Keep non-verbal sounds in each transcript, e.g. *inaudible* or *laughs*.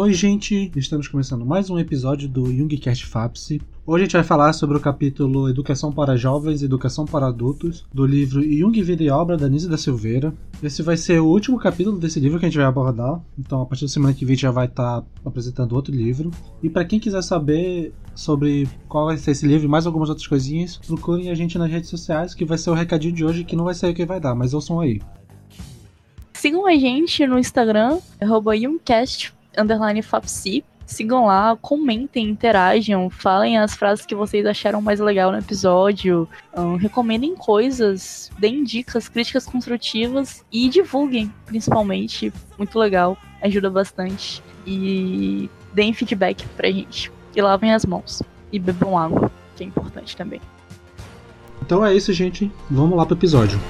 Oi, gente! Estamos começando mais um episódio do Jungcast FAPSI. Hoje a gente vai falar sobre o capítulo Educação para Jovens e Educação para Adultos, do livro Jung, Vida e Obra, da Nise da Silveira. Esse vai ser o último capítulo desse livro que a gente vai abordar, então a partir da semana que vem já vai estar apresentando outro livro. E para quem quiser saber sobre qual vai ser esse livro e mais algumas outras coisinhas, procurem a gente nas redes sociais, que vai ser o recadinho de hoje, que não vai ser o que vai dar, mas ouçam aí. Sigam a gente no Instagram, arroba underline Fapsi. Sigam lá, comentem, interajam, falem as frases que vocês acharam mais legal no episódio, um, recomendem coisas, deem dicas, críticas construtivas e divulguem, principalmente. Muito legal, ajuda bastante. E deem feedback pra gente. E lavem as mãos. E bebam água, que é importante também. Então é isso, gente. Vamos lá pro episódio.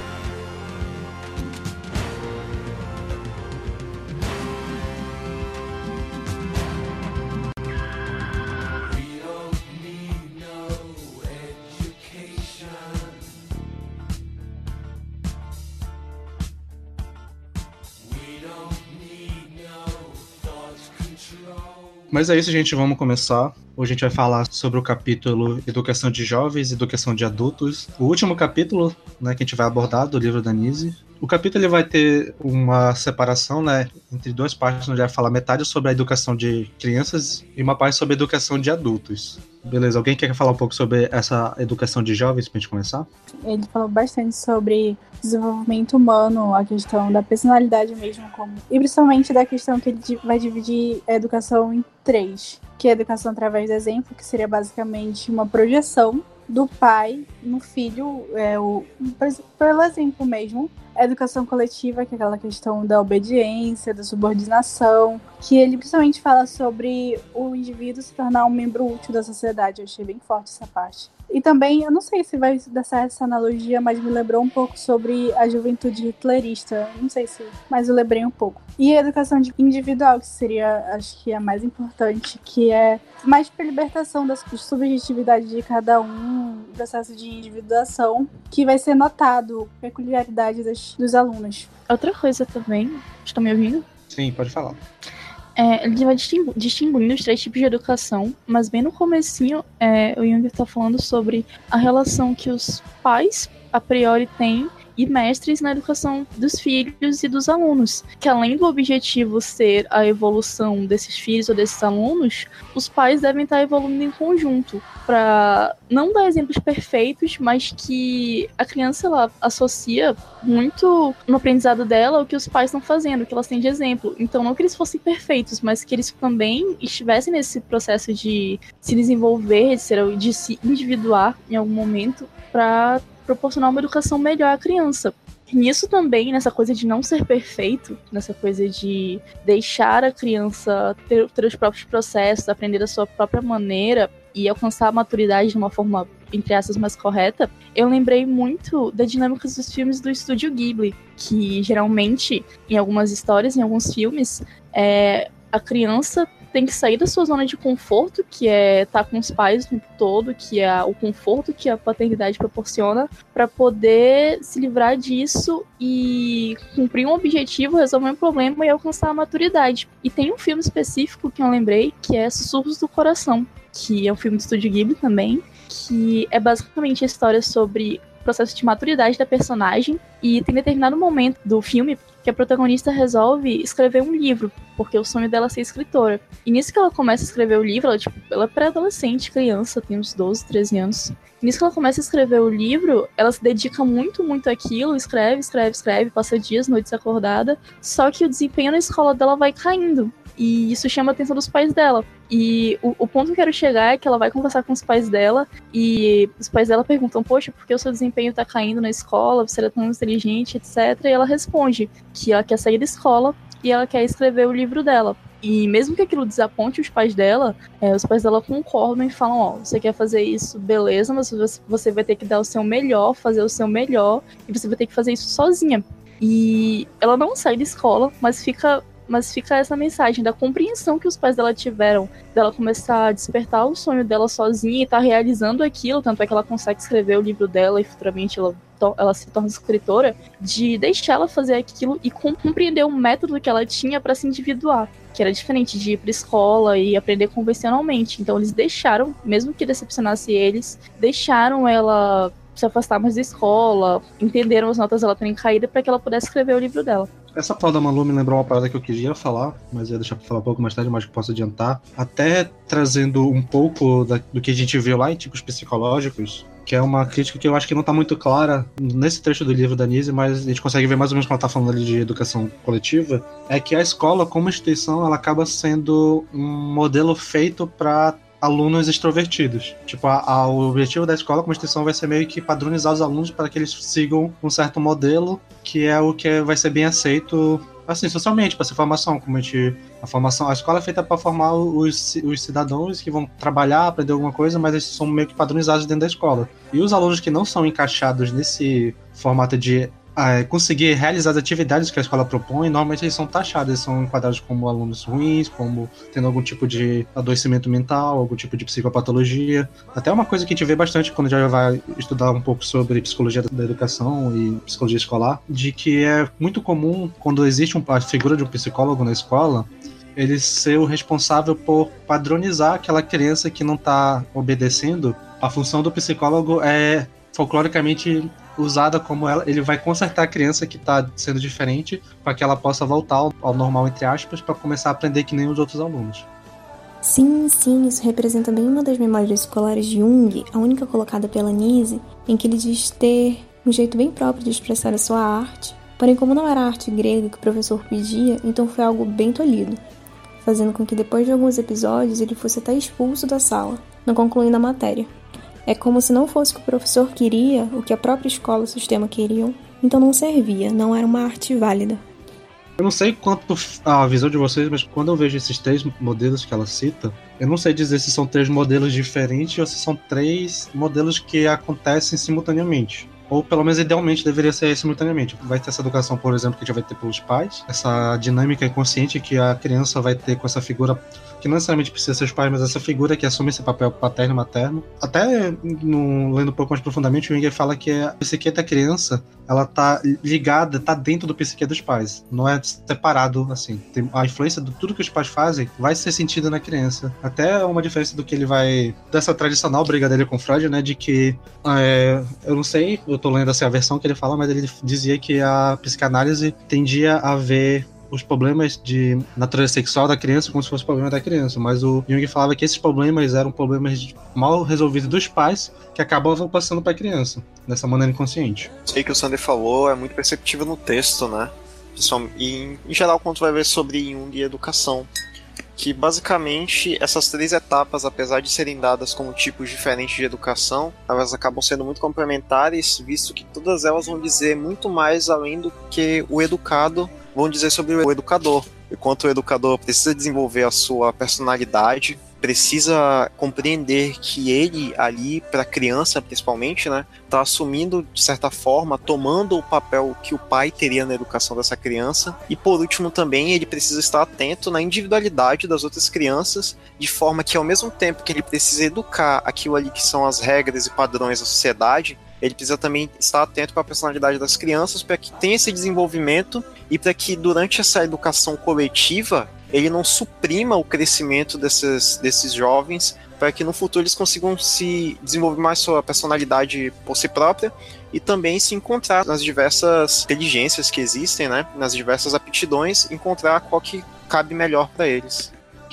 Mas é isso, gente. Vamos começar. Hoje a gente vai falar sobre o capítulo Educação de Jovens Educação de Adultos. O último capítulo né, que a gente vai abordar do livro da Nise. O capítulo ele vai ter uma separação né, entre duas partes, onde vai falar metade sobre a educação de crianças e uma parte sobre a educação de adultos. Beleza, alguém quer falar um pouco sobre essa educação de jovens pra gente começar? Ele falou bastante sobre desenvolvimento humano, a questão da personalidade mesmo, como e principalmente da questão que ele vai dividir a educação em três, que é educação através do exemplo, que seria basicamente uma projeção do pai no filho, é, o, pelo exemplo mesmo, a educação coletiva, que é aquela questão da obediência, da subordinação, que ele principalmente fala sobre o indivíduo se tornar um membro útil da sociedade. Eu achei bem forte essa parte. E também, eu não sei se vai dar certo essa analogia, mas me lembrou um pouco sobre a juventude hitlerista. Não sei se, mas eu lembrei um pouco. E a educação individual, que seria, acho que a mais importante, que é mais para libertação das subjetividades de cada um, processo de individuação, que vai ser notado peculiaridades das, dos alunos. Outra coisa também, estão me ouvindo? Sim, pode falar. É, ele vai distingu distinguindo os três tipos de educação, mas bem no comecinho, é, o Jung está falando sobre a relação que os pais, a priori, têm e mestres na educação dos filhos e dos alunos. Que além do objetivo ser a evolução desses filhos ou desses alunos, os pais devem estar evoluindo em conjunto para não dar exemplos perfeitos, mas que a criança ela associa muito no aprendizado dela o que os pais estão fazendo, o que elas têm de exemplo. Então não que eles fossem perfeitos, mas que eles também estivessem nesse processo de se desenvolver, de, ser, de se individuar em algum momento para proporcionar uma educação melhor à criança. Nisso também, nessa coisa de não ser perfeito, nessa coisa de deixar a criança ter, ter os próprios processos, aprender da sua própria maneira e alcançar a maturidade de uma forma, entre aspas, mais correta, eu lembrei muito da dinâmica dos filmes do estúdio Ghibli, que geralmente, em algumas histórias, em alguns filmes, é, a criança tem que sair da sua zona de conforto, que é estar tá com os pais o tempo todo, que é o conforto que a paternidade proporciona, para poder se livrar disso e cumprir um objetivo, resolver um problema e alcançar a maturidade. E tem um filme específico que eu lembrei, que é Sussurros do Coração, que é um filme do Estúdio Ghibli também, que é basicamente a história sobre o processo de maturidade da personagem e tem determinado momento do filme que a protagonista resolve escrever um livro, porque o sonho dela é ser escritora. E nisso que ela começa a escrever o livro, ela, tipo, ela é pré-adolescente, criança, tem uns 12, 13 anos. E nisso que ela começa a escrever o livro, ela se dedica muito, muito àquilo, escreve, escreve, escreve, passa dias, noites acordada. Só que o desempenho na escola dela vai caindo. E isso chama a atenção dos pais dela. E o, o, ponto que eu quero chegar é que ela vai conversar com os pais dela e os pais dela perguntam: Poxa, por que o seu desempenho tá caindo na escola? Você é tão inteligente, etc. E ela responde que ela quer sair da escola e ela quer escrever o livro dela. E mesmo que aquilo desaponte os pais dela, é, os pais dela concordam e falam: Ó, você quer fazer isso, beleza, mas você vai ter que dar o seu melhor, fazer o seu melhor, e você vai ter que fazer isso sozinha. E ela não sai da escola, mas fica mas fica essa mensagem da compreensão que os pais dela tiveram, dela começar a despertar o sonho dela sozinha e estar tá realizando aquilo, tanto é que ela consegue escrever o livro dela e futuramente ela, ela se torna escritora, de deixar ela fazer aquilo e compreender o método que ela tinha para se individuar que era diferente de ir pra escola e aprender convencionalmente. Então eles deixaram, mesmo que decepcionasse eles, deixaram ela se afastar mais da escola, entenderam as notas dela terem caído para que ela pudesse escrever o livro dela. Essa fala da Malu me lembrou uma parada que eu queria falar, mas ia deixar pra falar um pouco mais tarde, mas que posso adiantar. Até trazendo um pouco da, do que a gente viu lá em tipos psicológicos, que é uma crítica que eu acho que não tá muito clara nesse trecho do livro da Nise, mas a gente consegue ver mais ou menos quando ela tá falando ali de educação coletiva, é que a escola, como instituição, ela acaba sendo um modelo feito para alunos extrovertidos. Tipo, a, a, o objetivo da escola como instituição vai ser meio que padronizar os alunos para que eles sigam um certo modelo, que é o que vai ser bem aceito assim, socialmente, para essa formação, como a gente. A formação, a escola é feita para formar os, os cidadãos que vão trabalhar, aprender alguma coisa, mas eles são meio que padronizados dentro da escola. E os alunos que não são encaixados nesse formato de é, conseguir realizar as atividades que a escola propõe, normalmente eles são taxados, eles são enquadrados como alunos ruins, como tendo algum tipo de adoecimento mental, algum tipo de psicopatologia. Até uma coisa que a gente vê bastante quando já vai estudar um pouco sobre psicologia da educação e psicologia escolar, de que é muito comum quando existe um, a figura de um psicólogo na escola, ele ser o responsável por padronizar aquela criança que não está obedecendo. A função do psicólogo é folcloricamente usada como ela, ele vai consertar a criança que está sendo diferente para que ela possa voltar ao, ao normal entre aspas para começar a aprender que nem os outros alunos. Sim, sim, isso representa bem uma das memórias escolares de Jung, a única colocada pela Nise, em que ele diz ter um jeito bem próprio de expressar a sua arte. Porém, como não era arte grega que o professor pedia, então foi algo bem tolhido, fazendo com que depois de alguns episódios ele fosse até expulso da sala, não concluindo a matéria. É como se não fosse o que o professor queria, o que a própria escola e o sistema queriam, então não servia, não era uma arte válida. Eu não sei quanto a visão de vocês, mas quando eu vejo esses três modelos que ela cita, eu não sei dizer se são três modelos diferentes ou se são três modelos que acontecem simultaneamente. Ou pelo menos idealmente deveria ser simultaneamente. Vai ter essa educação, por exemplo, que já vai ter pelos pais, essa dinâmica inconsciente que a criança vai ter com essa figura que não necessariamente precisa ser os pais, mas essa figura que assume esse papel paterno e materno. Até no, lendo um pouco mais profundamente, o Winger fala que a psique da criança ela tá ligada, tá dentro do psique dos pais. Não é separado assim. Tem a influência de tudo que os pais fazem vai ser sentida na criança. Até uma diferença do que ele vai. dessa tradicional briga dele com Freud, né? De que. É, eu não sei, eu tô lendo assim, a versão que ele fala, mas ele dizia que a psicanálise tendia a ver os problemas de natureza sexual da criança como se fosse problema da criança, mas o Jung falava que esses problemas eram problemas mal resolvidos dos pais que acabavam passando para a criança, dessa maneira inconsciente. Sei que o Sander falou é muito perceptível no texto, né? E em geral quando vai ver sobre Jung e educação, que basicamente essas três etapas, apesar de serem dadas como tipos diferentes de educação, elas acabam sendo muito complementares, visto que todas elas vão dizer muito mais além do que o educado vão dizer sobre o educador. Enquanto o educador precisa desenvolver a sua personalidade, precisa compreender que ele ali para a criança principalmente, né, tá assumindo de certa forma, tomando o papel que o pai teria na educação dessa criança. E por último também, ele precisa estar atento na individualidade das outras crianças, de forma que ao mesmo tempo que ele precisa educar aquilo ali que são as regras e padrões da sociedade, ele precisa também estar atento para a personalidade das crianças para que tenha esse desenvolvimento e para que durante essa educação coletiva ele não suprima o crescimento desses, desses jovens para que no futuro eles consigam se desenvolver mais sua personalidade por si própria e também se encontrar nas diversas inteligências que existem, né, nas diversas aptidões, encontrar qual que cabe melhor para eles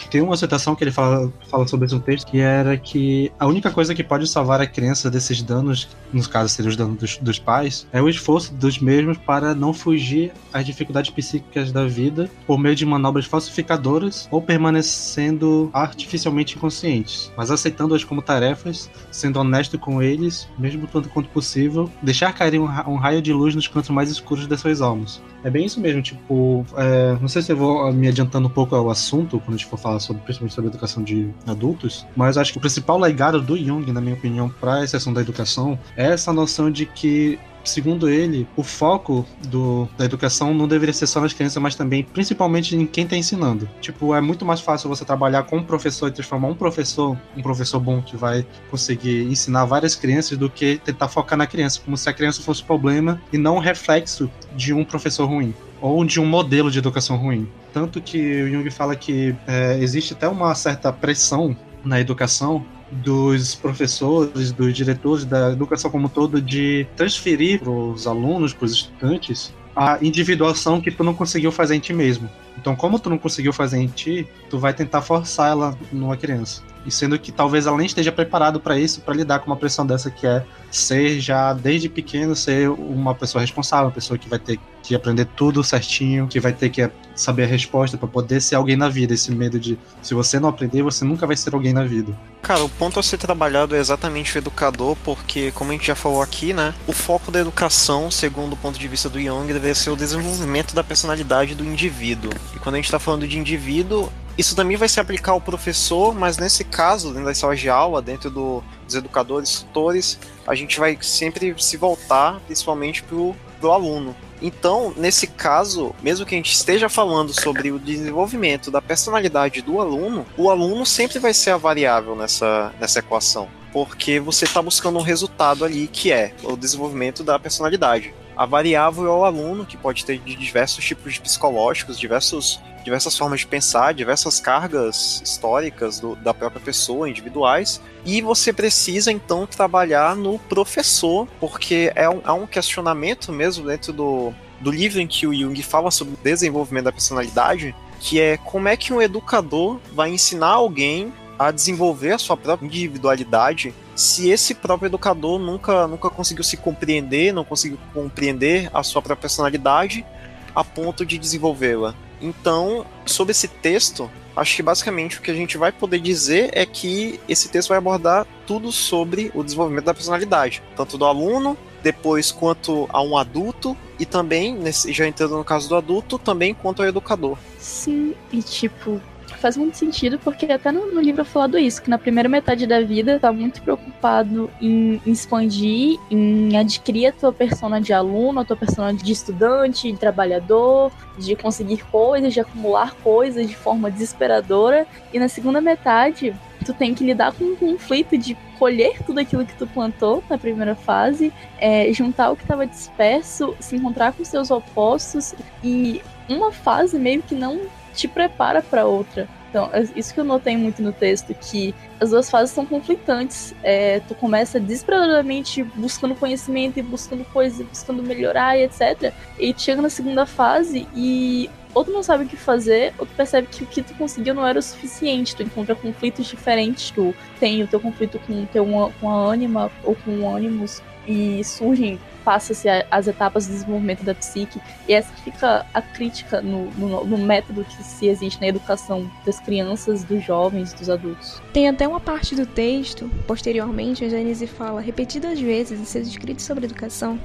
tem uma citação que ele fala, fala sobre esse texto, que era que a única coisa que pode salvar a criança desses danos, nos casos seriam os danos dos, dos pais, é o esforço dos mesmos para não fugir às dificuldades psíquicas da vida por meio de manobras falsificadoras ou permanecendo artificialmente inconscientes, mas aceitando-as como tarefas, sendo honesto com eles, mesmo tanto quanto possível, deixar cair um, um raio de luz nos cantos mais escuros das suas almas. É bem isso mesmo, tipo, é, não sei se eu vou me adiantando um pouco ao assunto, quando a gente for falar sobre, principalmente sobre educação de adultos, mas acho que o principal legado do Jung, na minha opinião, para a exceção da educação, é essa noção de que segundo ele, o foco do, da educação não deveria ser só nas crianças, mas também, principalmente, em quem está ensinando. Tipo, é muito mais fácil você trabalhar com um professor e transformar um professor, um professor bom que vai conseguir ensinar várias crianças do que tentar focar na criança, como se a criança fosse o problema e não um reflexo de um professor ruim ou de um modelo de educação ruim. tanto que o Jung fala que é, existe até uma certa pressão na educação dos professores, dos diretores da educação como um todo de transferir para os alunos, para os estudantes, a individuação que tu não conseguiu fazer em ti mesmo. Então, como tu não conseguiu fazer em ti, tu vai tentar forçar ela numa criança. E sendo que talvez ela nem esteja preparado para isso, para lidar com uma pressão dessa que é ser já desde pequeno ser uma pessoa responsável, uma pessoa que vai ter que aprender tudo certinho, que vai ter que saber a resposta para poder ser alguém na vida. Esse medo de se você não aprender, você nunca vai ser alguém na vida. Cara, o ponto a ser trabalhado é exatamente o educador, porque, como a gente já falou aqui, né, o foco da educação, segundo o ponto de vista do Young, deveria ser o desenvolvimento da personalidade do indivíduo. E quando a gente está falando de indivíduo, isso também vai se aplicar ao professor, mas nesse caso, dentro das salas de aula, dentro do, dos educadores, tutores, a gente vai sempre se voltar principalmente pro, pro aluno. Então, nesse caso, mesmo que a gente esteja falando sobre o desenvolvimento da personalidade do aluno, o aluno sempre vai ser a variável nessa, nessa equação. Porque você está buscando um resultado ali que é o desenvolvimento da personalidade. A variável é o aluno, que pode ter diversos tipos de psicológicos, diversos diversas formas de pensar, diversas cargas históricas do, da própria pessoa, individuais, e você precisa então trabalhar no professor, porque é um, há um questionamento mesmo dentro do, do livro em que o Jung fala sobre o desenvolvimento da personalidade, que é como é que um educador vai ensinar alguém a desenvolver a sua própria individualidade se esse próprio educador nunca, nunca conseguiu se compreender, não conseguiu compreender a sua própria personalidade a ponto de desenvolvê-la. Então, sobre esse texto, acho que basicamente o que a gente vai poder dizer é que esse texto vai abordar tudo sobre o desenvolvimento da personalidade, tanto do aluno, depois quanto a um adulto e também, já entrando no caso do adulto, também quanto ao educador. Sim, e tipo, faz muito sentido, porque até no, no, livro é falado isso, que na primeira metade da vida tá muito preocupado em, em expandir, em adquirir a tua persona de aluno, a tua persona de estudante, de trabalhador, de conseguir coisas, de acumular coisas de forma desesperadora. E na segunda metade, tu tem que lidar com um conflito de colher tudo aquilo que tu plantou na primeira fase, é, juntar o que estava disperso, se encontrar com seus opostos e uma fase meio que não te prepara para outra. Então, é isso que eu notei muito no texto, que as duas fases são conflitantes. É, tu começa desesperadamente buscando conhecimento e buscando coisas, buscando melhorar e etc. E chega na segunda fase e ou tu não sabe o que fazer, ou tu percebe que o que tu conseguiu não era o suficiente. Tu encontra conflitos diferentes. Tu tem o teu conflito com, teu, com a ânima ou com o ânimos e surgem passa-se as etapas de desenvolvimento da psique, e essa fica a crítica no, no, no, método que se existe na educação das crianças, dos jovens, dos adultos. Tem até uma parte do texto, posteriormente, onde a Anise fala repetidas vezes em seus escritos sobre educação,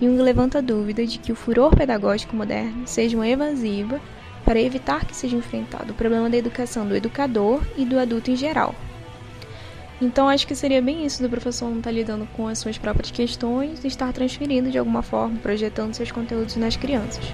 Jung levanta a dúvida de que o furor pedagógico moderno seja uma evasiva para evitar que seja enfrentado o problema da educação do educador e do adulto em geral, então acho que seria bem isso do professor não estar tá lidando com as suas próprias questões e estar transferindo de alguma forma, projetando seus conteúdos nas crianças.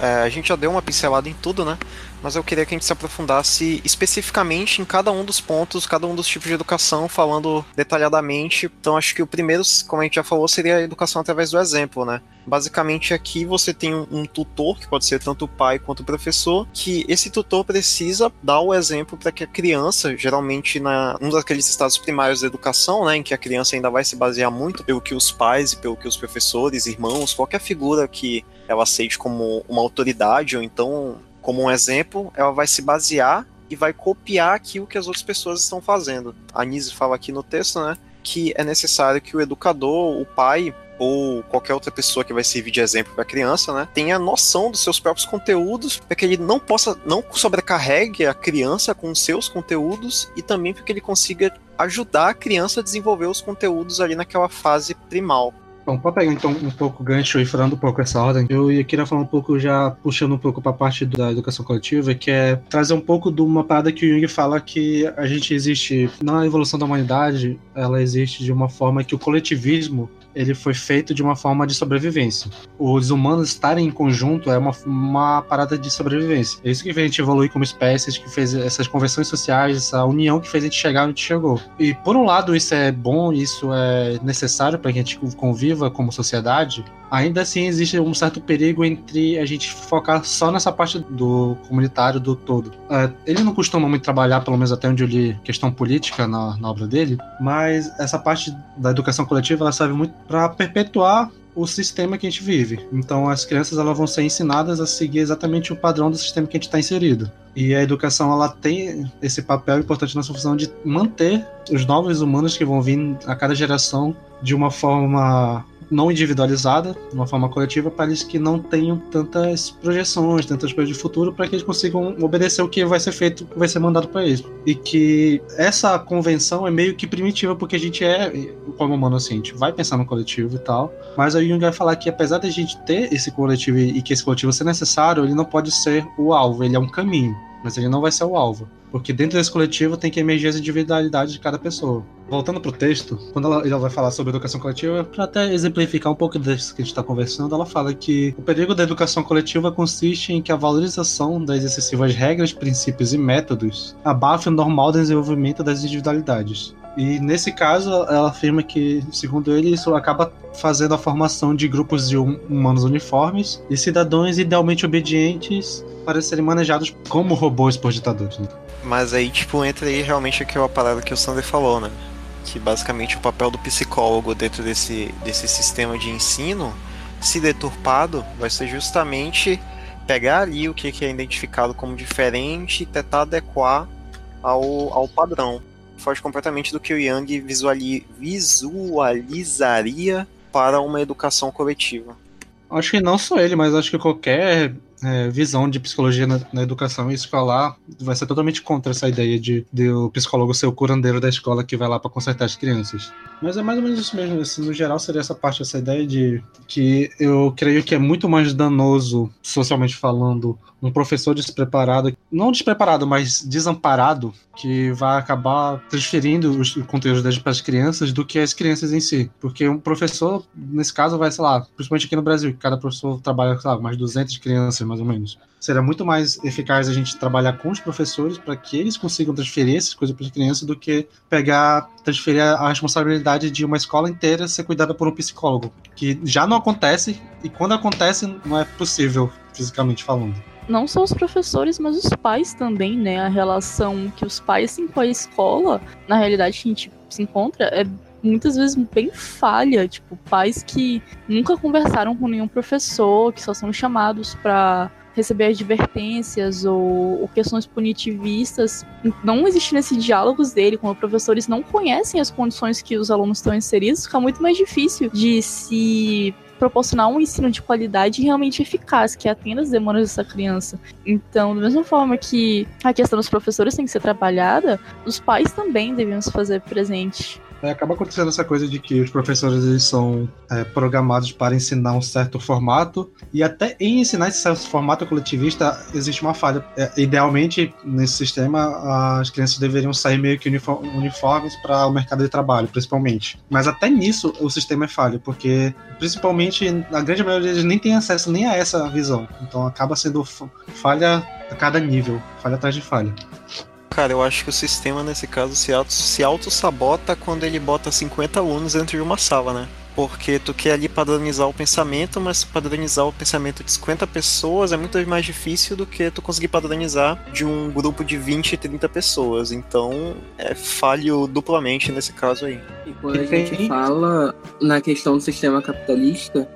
É, a gente já deu uma pincelada em tudo, né? Mas eu queria que a gente se aprofundasse especificamente em cada um dos pontos, cada um dos tipos de educação, falando detalhadamente. Então, acho que o primeiro, como a gente já falou, seria a educação através do exemplo, né? Basicamente, aqui você tem um, tutor, que pode ser tanto o pai quanto o professor, que esse tutor precisa dar o exemplo para que a criança, geralmente na um daqueles estados primários da educação, né, em que a criança ainda vai se basear muito pelo que os pais e pelo que os professores, irmãos, qualquer figura que ela aceite como uma autoridade ou então como um exemplo, ela vai se basear e vai copiar aquilo que as outras pessoas estão fazendo. A Nise fala aqui no texto, né, que é necessário que o educador, o pai ou qualquer outra pessoa que vai servir de exemplo para a criança, né, tenha noção dos seus próprios conteúdos, para que ele não possa, não sobrecarregue a criança com os seus conteúdos e também para que ele consiga ajudar a criança a desenvolver os conteúdos ali naquela fase primal. Bom, para pegar então um pouco o gancho e falando um pouco essa ordem, eu queria falar um pouco, já puxando um pouco para a parte da educação coletiva, que é trazer um pouco de uma parada que o Jung fala que a gente existe na evolução da humanidade, ela existe de uma forma que o coletivismo ele foi feito de uma forma de sobrevivência. Os humanos estarem em conjunto é uma, uma parada de sobrevivência. É isso que fez a gente evoluir como espécies, que fez essas conversões sociais, essa união que fez a gente chegar onde chegou. E por um lado isso é bom, isso é necessário para que a gente conviva como sociedade, ainda assim existe um certo perigo entre a gente focar só nessa parte do comunitário do todo. É, ele não costuma muito trabalhar, pelo menos até onde eu li, questão política na, na obra dele, mas essa parte da educação coletiva ela serve muito para perpetuar o sistema que a gente vive. Então as crianças elas vão ser ensinadas a seguir exatamente o padrão do sistema que a gente está inserido. E a educação ela tem esse papel importante na sua função de manter os novos humanos que vão vir a cada geração de uma forma não individualizada, de uma forma coletiva, para eles que não tenham tantas projeções, tantas coisas de futuro, para que eles consigam obedecer o que vai ser feito, o que vai ser mandado para eles. E que essa convenção é meio que primitiva, porque a gente é, como humano assim, a gente vai pensar no coletivo e tal, mas a Jung vai falar que apesar de a gente ter esse coletivo e que esse coletivo ser necessário, ele não pode ser o alvo, ele é um caminho mas ele não vai ser o alvo. Porque dentro desse coletivo tem que emergir as individualidades de cada pessoa. Voltando pro texto, quando ela, ela vai falar sobre educação coletiva, para até exemplificar um pouco disso que a gente está conversando, ela fala que o perigo da educação coletiva consiste em que a valorização das excessivas regras, princípios e métodos abafe o normal desenvolvimento das individualidades. E nesse caso, ela afirma que, segundo ele, isso acaba fazendo a formação de grupos de hum, humanos uniformes e cidadãos idealmente obedientes para serem manejados como robôs por ditadores. Né? Mas aí, tipo, entra aí realmente aquela parada que o Sander falou, né? Que basicamente o papel do psicólogo dentro desse, desse sistema de ensino, se deturpado, vai ser justamente pegar ali o que é identificado como diferente e tentar adequar ao, ao padrão. Foge completamente do que o Yang visuali, visualizaria para uma educação coletiva. Acho que não só ele, mas acho que qualquer é, visão de psicologia na, na, educação escolar vai ser totalmente contra essa ideia de, de o psicólogo ser o curandeiro da escola que vai lá para consertar as crianças. Mas é mais ou menos isso mesmo. Assim, no geral, seria essa parte, essa ideia de que eu creio que é muito mais danoso, socialmente falando, um professor despreparado, não despreparado, mas desamparado, que vai acabar transferindo os conteúdos para as crianças do que as crianças em si. Porque um professor, nesse caso, vai, sei lá, principalmente aqui no Brasil, cada professor trabalha, sei lá, mais 200 crianças, mais ou menos. Seria muito mais eficaz a gente trabalhar com os professores para que eles consigam transferir essas coisas para as crianças do que pegar, transferir a responsabilidade de uma escola inteira ser cuidada por um psicólogo. Que já não acontece e quando acontece não é possível, fisicamente falando não só os professores, mas os pais também, né? A relação que os pais têm com a escola, na realidade, que a gente se encontra, é muitas vezes bem falha, tipo, pais que nunca conversaram com nenhum professor, que só são chamados para receber advertências ou, ou, questões punitivistas. Não existe nesse diálogos dele, como professores não conhecem as condições que os alunos estão inseridos, fica muito mais difícil de se proporcionar um ensino de qualidade realmente eficaz, que atenda as demandas dessa criança. Então, da mesma forma que a questão dos professores tem que ser trabalhada, os pais também deviam se fazer presente é, acaba acontecendo essa coisa de que os professores eles são é, programados para ensinar um certo formato e até em ensinar esse certo formato coletivista existe uma falha. É, idealmente, nesse sistema, as crianças deveriam sair meio que uniformes para o mercado de trabalho, principalmente. Mas até nisso o sistema é falho, porque principalmente a grande maioria deles nem tem acesso nem a essa visão. Então acaba sendo falha a cada nível, falha atrás de falha. Cara, eu acho que o sistema nesse caso se auto, se auto-sabota quando ele bota 50 alunos dentro de uma sala, né? Porque tu quer ali padronizar o pensamento, mas padronizar o pensamento de 50 pessoas é muito mais difícil do que tu conseguir padronizar de um grupo de 20 e 30 pessoas. Então é falho duplamente nesse caso aí. E quando a gente fala na questão do sistema capitalista,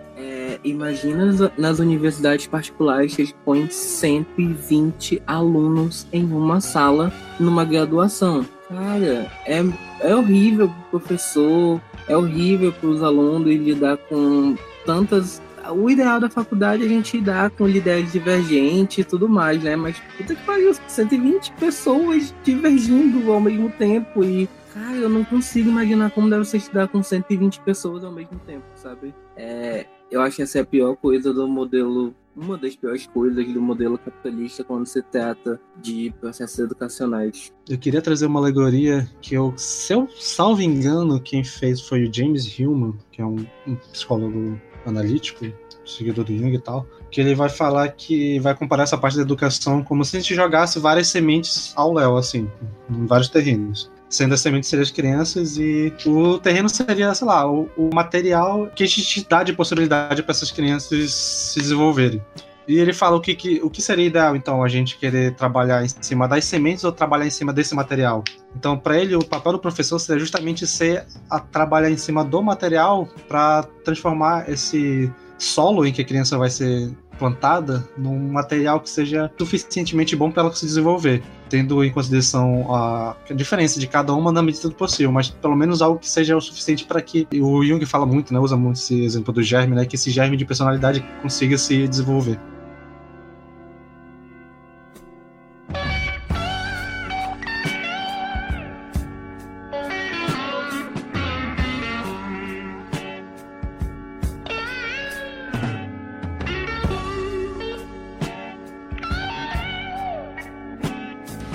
imagina nas universidades particulares que eles põem 120 alunos em uma sala numa graduação. Cara, é, é horrível pro professor, é horrível para os alunos lidar com tantas. O ideal da faculdade é a gente lidar com ideias divergentes e tudo mais, né? Mas puta que pariu, 120 pessoas divergindo ao mesmo tempo e Cara, eu não consigo imaginar como deve ser estudar com 120 pessoas ao mesmo tempo, sabe? É, eu acho que essa é a pior coisa do modelo uma das piores coisas do modelo capitalista quando se trata de processos educacionais. Eu queria trazer uma alegoria que eu, se eu salvo engano, quem fez foi o James Hillman, que é um, um psicólogo analítico, seguidor do Jung e tal, que ele vai falar que vai comparar essa parte da educação como se a gente jogasse várias sementes ao léu, assim, em vários terrenos sendo a semente seria as crianças e o terreno seria, sei lá, o, o material que a gente dá de possibilidade para essas crianças se desenvolverem. E ele fala o que, que, o que seria ideal, então, a gente querer trabalhar em cima das sementes ou trabalhar em cima desse material. Então, para ele, o papel do professor seria justamente ser a trabalhar em cima do material para transformar esse solo em que a criança vai ser plantada num material que seja suficientemente bom para ela se desenvolver, tendo em consideração a, diferença de cada uma na medida do possível, mas pelo menos algo que seja o suficiente para que o Jung fala muito, né, usa muito esse exemplo do germe, né, que esse germe de personalidade consiga se desenvolver.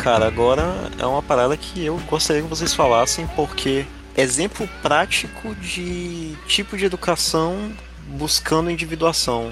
Cara, agora é uma parada que eu gostaria que vocês falassem, porque exemplo prático de tipo de educação buscando individuação,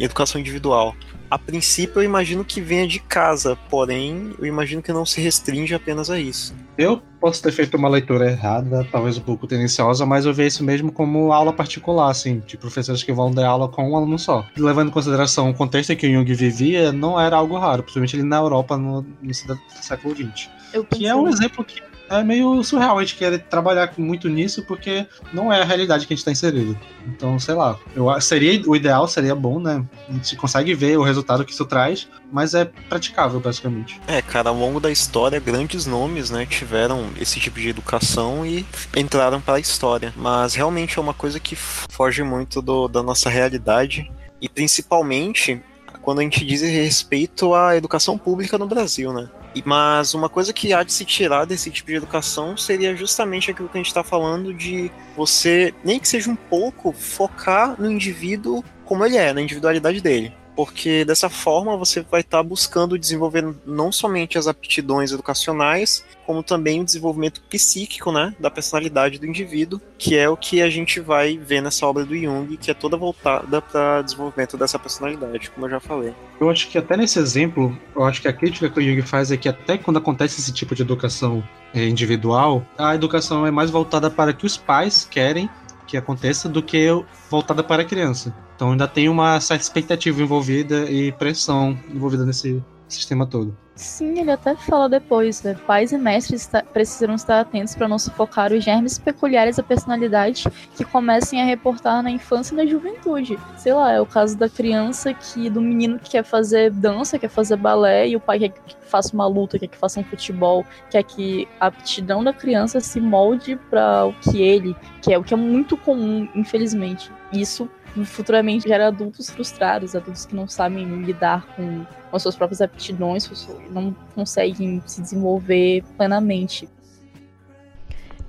educação individual. A princípio eu imagino que venha de casa, porém eu imagino que não se restringe apenas a isso. Eu posso ter feito uma leitura errada, talvez um pouco tendenciosa, mas eu vejo isso mesmo como aula particular, assim, de professores que vão dar aula com um aluno só. Levando em consideração o contexto em que o Jung vivia, não era algo raro, principalmente ele na Europa no início do século XX. Que é um exemplo que é meio surreal a gente querer trabalhar muito nisso, porque não é a realidade que a gente está inserido. Então, sei lá, eu, seria, o ideal seria bom, né? A gente consegue ver o resultado que isso traz, mas é praticável, basicamente. É, cara, ao longo da história, grandes nomes, né, tiveram esse tipo de educação e entraram para a história. Mas realmente é uma coisa que foge muito do, da nossa realidade e principalmente quando a gente diz respeito à educação pública no Brasil, né? Mas uma coisa que há de se tirar desse tipo de educação seria justamente aquilo que a gente está falando de você, nem que seja um pouco, focar no indivíduo como ele é, na individualidade dele porque dessa forma você vai estar tá buscando desenvolver não somente as aptidões educacionais, como também o desenvolvimento psíquico, né, da personalidade do indivíduo, que é o que a gente vai ver nessa obra do Jung, que é toda voltada para desenvolvimento dessa personalidade, como eu já falei. Eu acho que até nesse exemplo, eu acho que a crítica que o Jung faz é que até quando acontece esse tipo de educação é, individual, a educação é mais voltada para que os pais querem que aconteça do que voltada para a criança. Então ainda tem uma certa expectativa envolvida e pressão envolvida nesse sistema todo. Sim, ele até fala depois, né? pais e mestres precisam estar atentos para não sufocar os germes peculiares da personalidade que comecem a reportar na infância e na juventude. Sei lá, é o caso da criança que, do menino que quer fazer dança, quer fazer balé, e o pai quer que faça uma luta, quer que faça um futebol, quer que a aptidão da criança se molde para o que ele quer, o que é muito comum, infelizmente. Isso futuramente gera adultos frustrados, adultos que não sabem lidar com as suas próprias aptidões, não conseguem se desenvolver plenamente.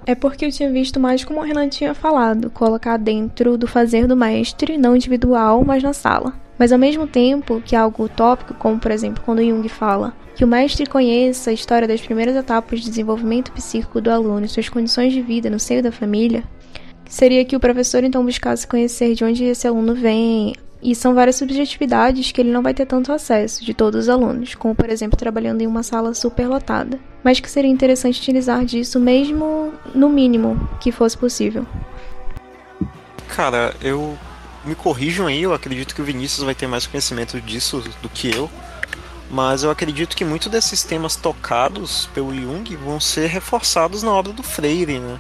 É porque eu tinha visto mais como o Renan tinha falado, colocar dentro do fazer do mestre, não individual, mas na sala. Mas ao mesmo tempo que é algo utópico, como por exemplo quando Jung fala que o mestre conheça a história das primeiras etapas de desenvolvimento psíquico do aluno e suas condições de vida no seio da família, seria que o professor então buscasse conhecer de onde esse aluno vem, e são várias subjetividades que ele não vai ter tanto acesso de todos os alunos, como por exemplo trabalhando em uma sala superlotada, mas que seria interessante utilizar disso mesmo no mínimo que fosse possível. Cara, eu me corrijam aí, eu acredito que o Vinícius vai ter mais conhecimento disso do que eu. Mas eu acredito que muitos desses temas tocados pelo Jung vão ser reforçados na obra do Freire, né?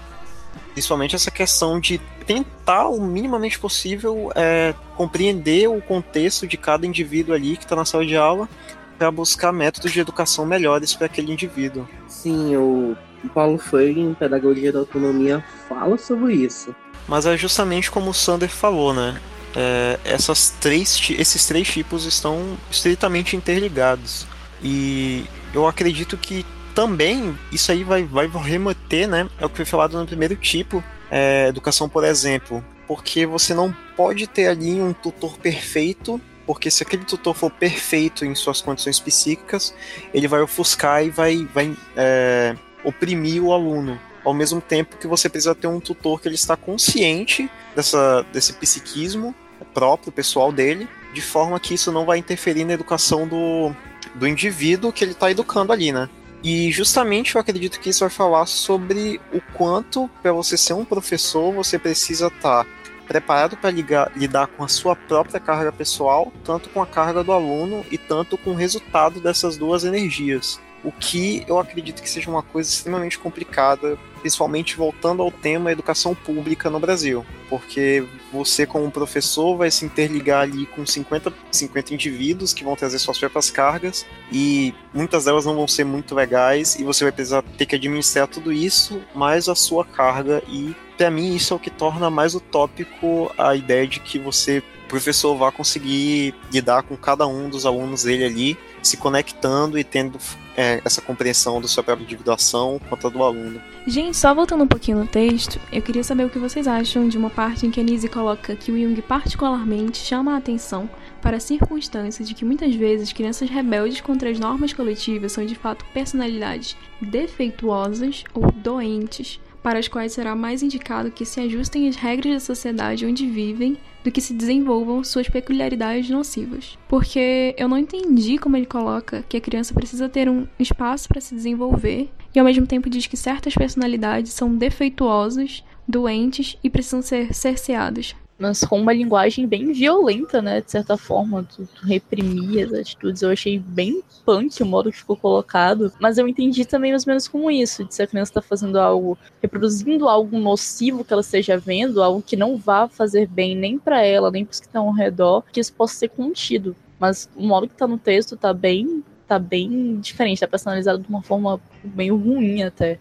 Principalmente essa questão de tentar o minimamente possível é, compreender o contexto de cada indivíduo ali que está na sala de aula para buscar métodos de educação melhores para aquele indivíduo. Sim, o Paulo Freire, em Pedagogia da Autonomia, fala sobre isso. Mas é justamente como o Sander falou, né? É, essas três, esses três tipos estão estritamente interligados. E eu acredito que também isso aí vai, vai remeter, né? É o que foi falado no primeiro tipo, é, educação por exemplo. Porque você não pode ter ali um tutor perfeito porque se aquele tutor for perfeito em suas condições psíquicas, ele vai ofuscar e vai, vai é, oprimir o aluno. Ao mesmo tempo que você precisa ter um tutor que ele está consciente dessa, desse psiquismo próprio, pessoal dele, de forma que isso não vai interferir na educação do, do indivíduo que ele está educando ali, né? E justamente eu acredito que isso vai falar sobre o quanto, para você ser um professor, você precisa estar tá preparado para lidar com a sua própria carga pessoal, tanto com a carga do aluno e tanto com o resultado dessas duas energias. O que eu acredito que seja uma coisa extremamente complicada principalmente voltando ao tema educação pública no Brasil, porque você como professor vai se interligar ali com 50, 50 indivíduos que vão trazer suas próprias cargas e muitas delas não vão ser muito legais e você vai precisar ter que administrar tudo isso mais a sua carga e para mim isso é o que torna mais utópico a ideia de que você professor vá conseguir lidar com cada um dos alunos dele ali, se conectando e tendo é, essa compreensão da sua própria individuação quanto a do aluno. Gente, só voltando um pouquinho no texto, eu queria saber o que vocês acham de uma parte em que a Nise coloca que o Jung particularmente chama a atenção para a circunstância de que muitas vezes crianças rebeldes contra as normas coletivas são de fato personalidades defeituosas ou doentes, para as quais será mais indicado que se ajustem às regras da sociedade onde vivem do que se desenvolvam suas peculiaridades nocivas. Porque eu não entendi como ele coloca que a criança precisa ter um espaço para se desenvolver e ao mesmo tempo diz que certas personalidades são defeituosas, doentes e precisam ser cerceadas mas com uma linguagem bem violenta, né? De certa forma, tu, tu reprimir as atitudes. Eu achei bem punk o modo que ficou colocado, mas eu entendi também mais ou menos como isso, de se a criança está fazendo algo, reproduzindo algo nocivo que ela esteja vendo, algo que não vá fazer bem nem para ela, nem para os que estão ao redor, que isso possa ser contido. Mas o modo que está no texto tá bem, tá bem diferente, tá personalizado de uma forma meio ruim até.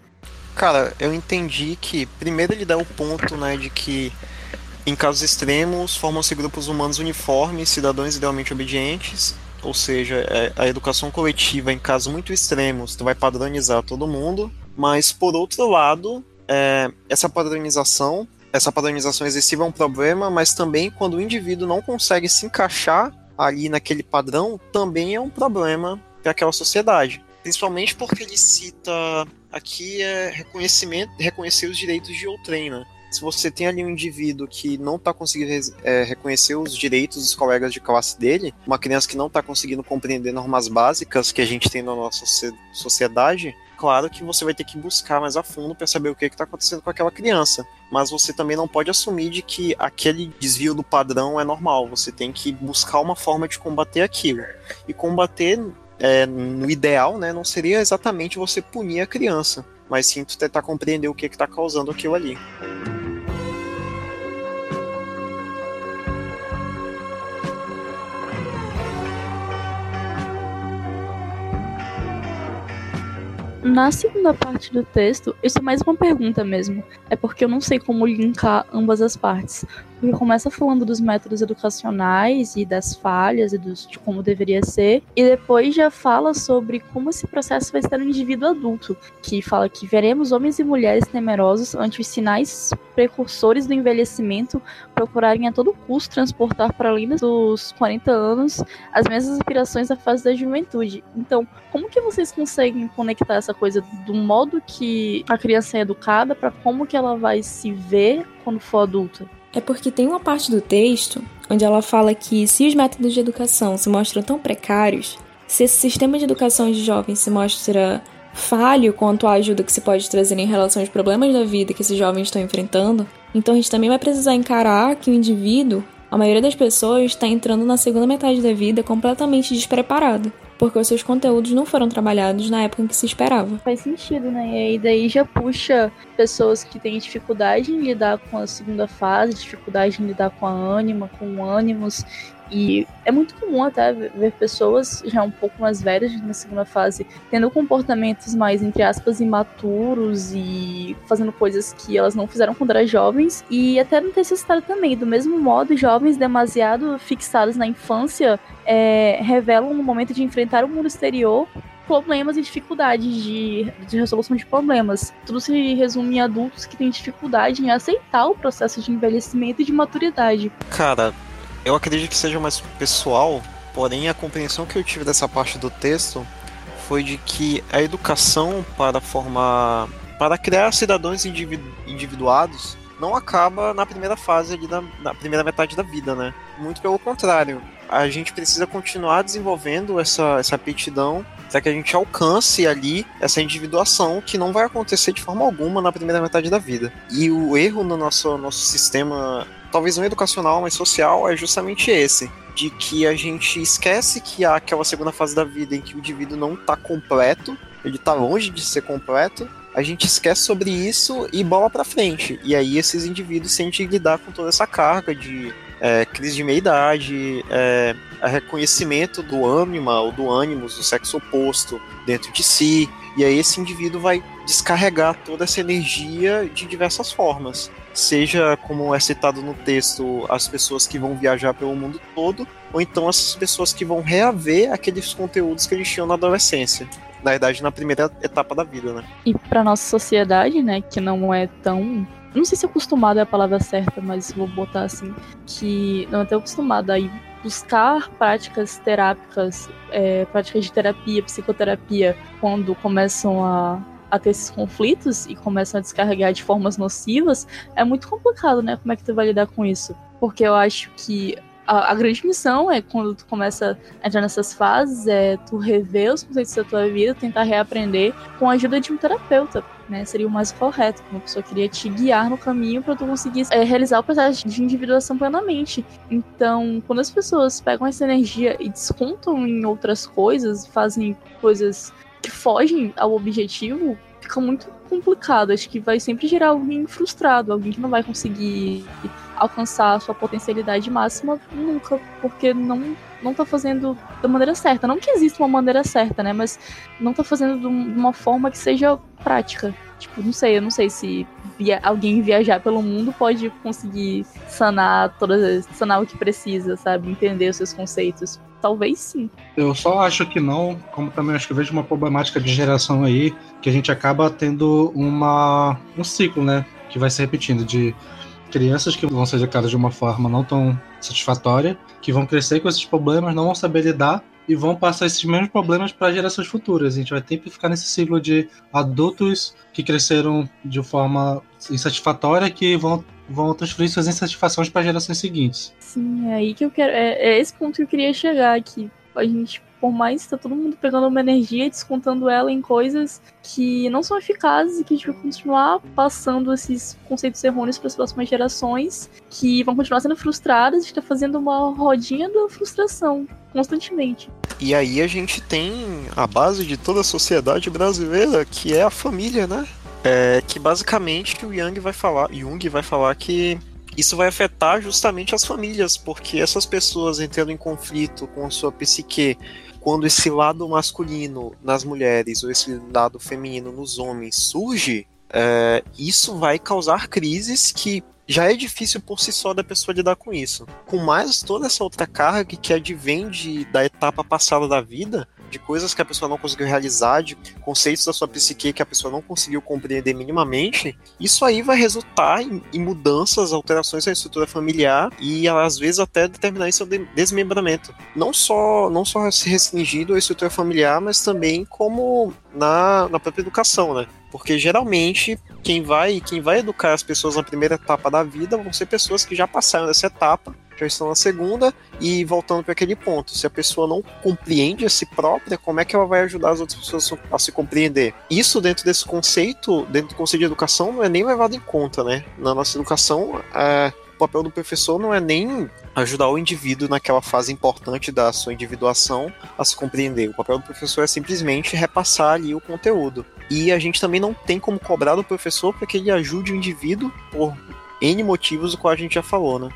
Cara, eu entendi que primeiro ele dá o ponto, né, de que em casos extremos, formam-se grupos humanos uniformes, cidadãos idealmente obedientes, ou seja, é, a educação coletiva, em casos muito extremos, vai padronizar todo mundo, mas por outro lado, é, essa padronização, essa padronização excessiva é um problema, mas também quando o indivíduo não consegue se encaixar ali naquele padrão, também é um problema para aquela sociedade. Principalmente porque ele cita aqui é reconhecimento, reconhecer os direitos de outrem, né? Se você tem ali um indivíduo que não está conseguindo é, reconhecer os direitos dos colegas de classe dele, uma criança que não está conseguindo compreender normas básicas que a gente tem na nossa sociedade, claro que você vai ter que buscar mais a fundo para saber o que está acontecendo com aquela criança. Mas você também não pode assumir de que aquele desvio do padrão é normal. Você tem que buscar uma forma de combater aquilo. E combater, é, no ideal, né, não seria exatamente você punir a criança, mas sim tentar compreender o que está causando aquilo ali. Na segunda parte do texto, isso é mais uma pergunta mesmo. É porque eu não sei como linkar ambas as partes. Porque começa falando dos métodos educacionais e das falhas e dos, de como deveria ser, e depois já fala sobre como esse processo vai ser no indivíduo adulto, que fala que veremos homens e mulheres temerosos ante os sinais precursores do envelhecimento procurarem a todo custo transportar para além dos 40 anos as mesmas aspirações da fase da juventude. Então, como que vocês conseguem conectar essa coisa do modo que a criança é educada para como que ela vai se ver quando for adulta? É porque tem uma parte do texto onde ela fala que se os métodos de educação se mostram tão precários, se esse sistema de educação de jovens se mostra falho quanto à ajuda que se pode trazer em relação aos problemas da vida que esses jovens estão enfrentando, então a gente também vai precisar encarar que o indivíduo, a maioria das pessoas, está entrando na segunda metade da vida completamente despreparado porque os seus conteúdos não foram trabalhados na época em que se esperava. Faz sentido, né? E aí daí já puxa pessoas que têm dificuldade em lidar com a segunda fase, dificuldade em lidar com a ânima, com ânimos e é muito comum até ver pessoas já um pouco mais velhas na segunda fase tendo comportamentos mais, entre aspas, imaturos e fazendo coisas que elas não fizeram quando eram jovens. E até no terceiro estado também, do mesmo modo, jovens demasiado fixados na infância é, revelam no momento de enfrentar o mundo exterior problemas e dificuldades de, de resolução de problemas. Tudo se resume em adultos que têm dificuldade em aceitar o processo de envelhecimento e de maturidade. Cara, Eu acredito que seja mais pessoal, porém a compreensão que eu tive dessa parte do texto foi de que a educação para formar, para criar cidadãos individu individuados não acaba na primeira fase ali, na, na primeira metade da vida, né? Muito pelo contrário. A gente precisa continuar desenvolvendo essa, essa aptidão para que a gente alcance ali essa individuação que não vai acontecer de forma alguma na primeira metade da vida. E o erro no nosso, nosso sistema, talvez não educacional, mas social, é justamente esse. De que a gente esquece que há aquela segunda fase da vida em que o indivíduo não está completo, ele está longe de ser completo, a gente esquece sobre isso e bola para frente. E aí esses indivíduos sentem lidar com toda essa carga de é, crise de meia-idade, é, reconhecimento do ânima ou do ânimos do sexo oposto dentro de si. E aí esse indivíduo vai descarregar toda essa energia de diversas formas. Seja, como é citado no texto, as pessoas que vão viajar pelo mundo todo, ou então essas pessoas que vão reaver aqueles conteúdos que eles tinham na adolescência na verdade, na primeira etapa da vida, né? E para nossa sociedade, né, que não é tão não sei se acostumada é a palavra certa, mas vou botar assim, que não é tão acostumada a buscar práticas terápicas, é, práticas de terapia, psicoterapia, quando começam a, a ter esses conflitos e começam a descarregar de formas nocivas, é muito complicado, né? Como é que tu vai lidar com isso? Porque eu acho que a, a, grande missão é quando tu começa a entrar nessas fases, é tu rever os conceitos da tua vida, tentar reaprender com a ajuda de um terapeuta, né? Seria o mais correto. Uma pessoa queria te guiar no caminho para tu conseguir é, realizar o processo de individuação plenamente. Então, quando as pessoas pegam essa energia e descontam em outras coisas, fazem coisas que fogem ao objetivo, fica muito complicado. Acho que vai sempre gerar alguém frustrado, alguém que não vai conseguir alcançar a sua potencialidade máxima nunca, porque não não tá fazendo da maneira certa. Não que exista uma maneira certa, né? Mas não tá fazendo de uma forma que seja prática. Tipo, não sei, eu não sei se via alguém viajar pelo mundo pode conseguir sanar todas sanar o que precisa, sabe? Entender os seus conceitos. Talvez sim. Eu só acho que não, como também acho que vejo uma problemática de geração aí, que a gente acaba tendo uma um ciclo, né? Que vai se repetindo de crianças que vão ser educadas de uma forma não tão satisfatória, que vão crescer com esses problemas, não vão saber lidar e vão passar esses mesmos problemas para gerações futuras. A gente vai sempre ficar nesse ciclo de adultos que cresceram de forma insatisfatória que vão, vão transferir suas insatisfações para gerações seguintes. Sim, é aí que eu quero. É, é esse ponto que eu queria chegar aqui. A gente por mais tá todo mundo pegando uma energia e descontando ela em coisas que não são eficazes e que a gente vai continuar passando esses conceitos errôneos para as próximas gerações, que vão continuar sendo frustradas, a gente tá fazendo uma rodinha da frustração constantemente. E aí a gente tem a base de toda a sociedade brasileira, que é a família, né? É, que basicamente o Young vai falar, Jung vai falar que isso vai afetar justamente as famílias, porque essas pessoas entrando em conflito com a sua psique, quando esse lado masculino nas mulheres ou esse lado feminino nos homens surge, é, isso vai causar crises que já é difícil por si só da pessoa lidar com isso. Com mais toda essa outra carga que advém de, da etapa passada da vida, de coisas que a pessoa não conseguiu realizar, de conceitos da sua psique que a pessoa não conseguiu compreender minimamente, isso aí vai resultar em, em mudanças, alterações na estrutura familiar e às vezes até determinar seu desmembramento. Não só, não só se restringindo à estrutura familiar, mas também como na, na própria educação, né? Porque geralmente quem vai, quem vai educar as pessoas na primeira etapa da vida vão ser pessoas que já passaram dessa etapa já estão na segunda, e voltando para aquele ponto, se a pessoa não compreende a si própria, como é que ela vai ajudar as outras pessoas a se compreender? Isso dentro desse conceito, dentro do conceito de educação, não é nem levado em conta, né? Na nossa educação, é, o papel do professor não é nem ajudar o indivíduo naquela fase importante da sua individuação a se compreender. O papel do professor é simplesmente repassar ali o conteúdo. E a gente também não tem como cobrar do professor para que ele ajude o indivíduo por N motivos, o qual a gente já falou, né?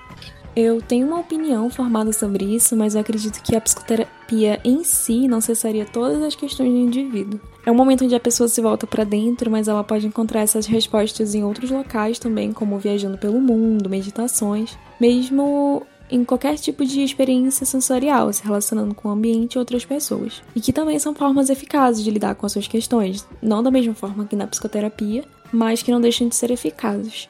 Eu tenho uma opinião formada sobre isso, mas eu acredito que a psicoterapia em si não cessaria todas as questões do indivíduo. É um momento onde a pessoa se volta para dentro, mas ela pode encontrar essas respostas em outros locais também, como viajando pelo mundo, meditações, mesmo em qualquer tipo de experiência sensorial, se relacionando com o ambiente e outras pessoas. E que também são formas eficazes de lidar com as suas questões, não da mesma forma que na psicoterapia, mas que não deixam de ser eficazes.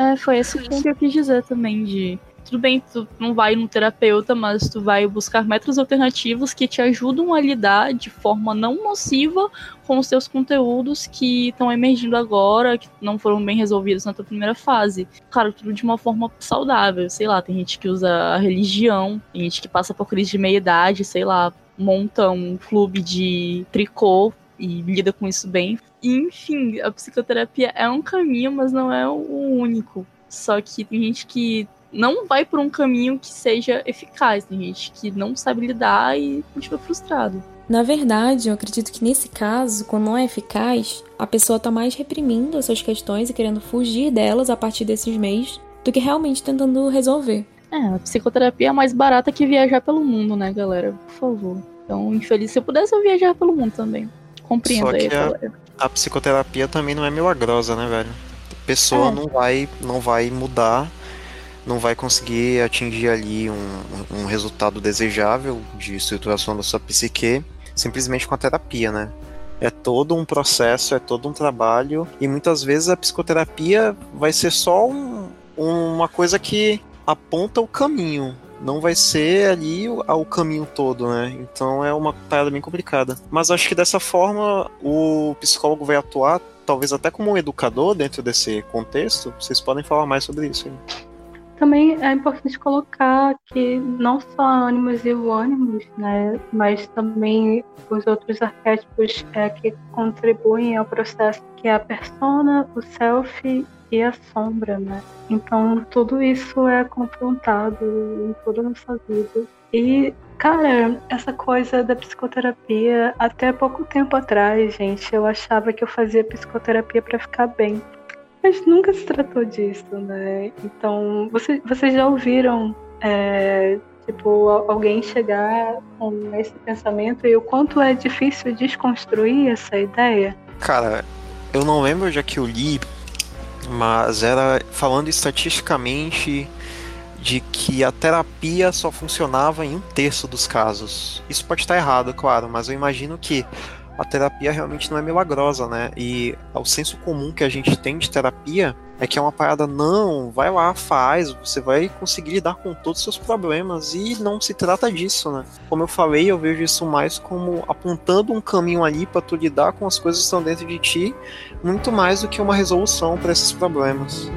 É, foi esse que eu quis dizer também, de tudo bem, tu não vai no terapeuta, mas tu vai buscar métodos alternativos que te ajudam a lidar de forma não nociva com os teus conteúdos que estão emergindo agora, que não foram bem resolvidos na tua primeira fase. Claro, tudo de uma forma saudável, sei lá, tem gente que usa a religião, tem gente que passa por crise de meia-idade, sei lá, monta um clube de tricô e lida com isso bem. Enfim, a psicoterapia é um caminho, mas não é o único. Só que tem gente que não vai por um caminho que seja eficaz, tem gente que não sabe lidar e continua frustrado. Na verdade, eu acredito que nesse caso, quando não é eficaz, a pessoa está mais reprimindo as suas questões e querendo fugir delas a partir desses meios do que realmente tentando resolver. É, a psicoterapia é mais barata que viajar pelo mundo, né, galera? Por favor. Então, infeliz, se eu pudesse, eu viajar pelo mundo também. Compreendo Só que a-. A psicoterapia também não é milagrosa, né, velho? A pessoa É. não vai não vai mudar, não vai conseguir atingir ali um, um resultado desejável de estruturação da sua psique simplesmente com a terapia, né? É todo um processo, é todo um trabalho e muitas vezes a psicoterapia vai ser só um- uma coisa que aponta o caminho, não vai ser ali o, o caminho todo, né? Então é uma parada bem complicada. Mas acho que dessa forma o psicólogo vai atuar, talvez até como um educador dentro desse contexto. Vocês podem falar mais sobre isso aí. Também é importante colocar que não só ânimos e o ânimos, né, mas também os outros arquétipos é, que contribuem ao processo, que é a persona, o self e a sombra, né? Então tudo isso é confrontado em toda a nossa vida. E, cara, essa coisa da psicoterapia, até pouco tempo atrás, gente, eu achava que eu fazia psicoterapia para ficar bem. Mas nunca se tratou disso, né? Então, você, vocês já ouviram, é, tipo, al- alguém chegar com esse pensamento e o quanto é difícil desconstruir essa ideia? Cara, eu não lembro onde é que eu li, mas era falando estatisticamente de que a terapia só funcionava em um terço dos casos. Isso pode estar errado, claro, mas eu imagino que a terapia realmente não é milagrosa, né? E o senso comum que a gente tem de terapia é que é uma parada, não, vai lá, faz, você vai conseguir lidar com todos os seus problemas e não se trata disso, né? Como eu falei, eu vejo isso mais como apontando um caminho ali para tu lidar com as coisas que estão dentro de ti, muito mais do que uma resolução para esses problemas.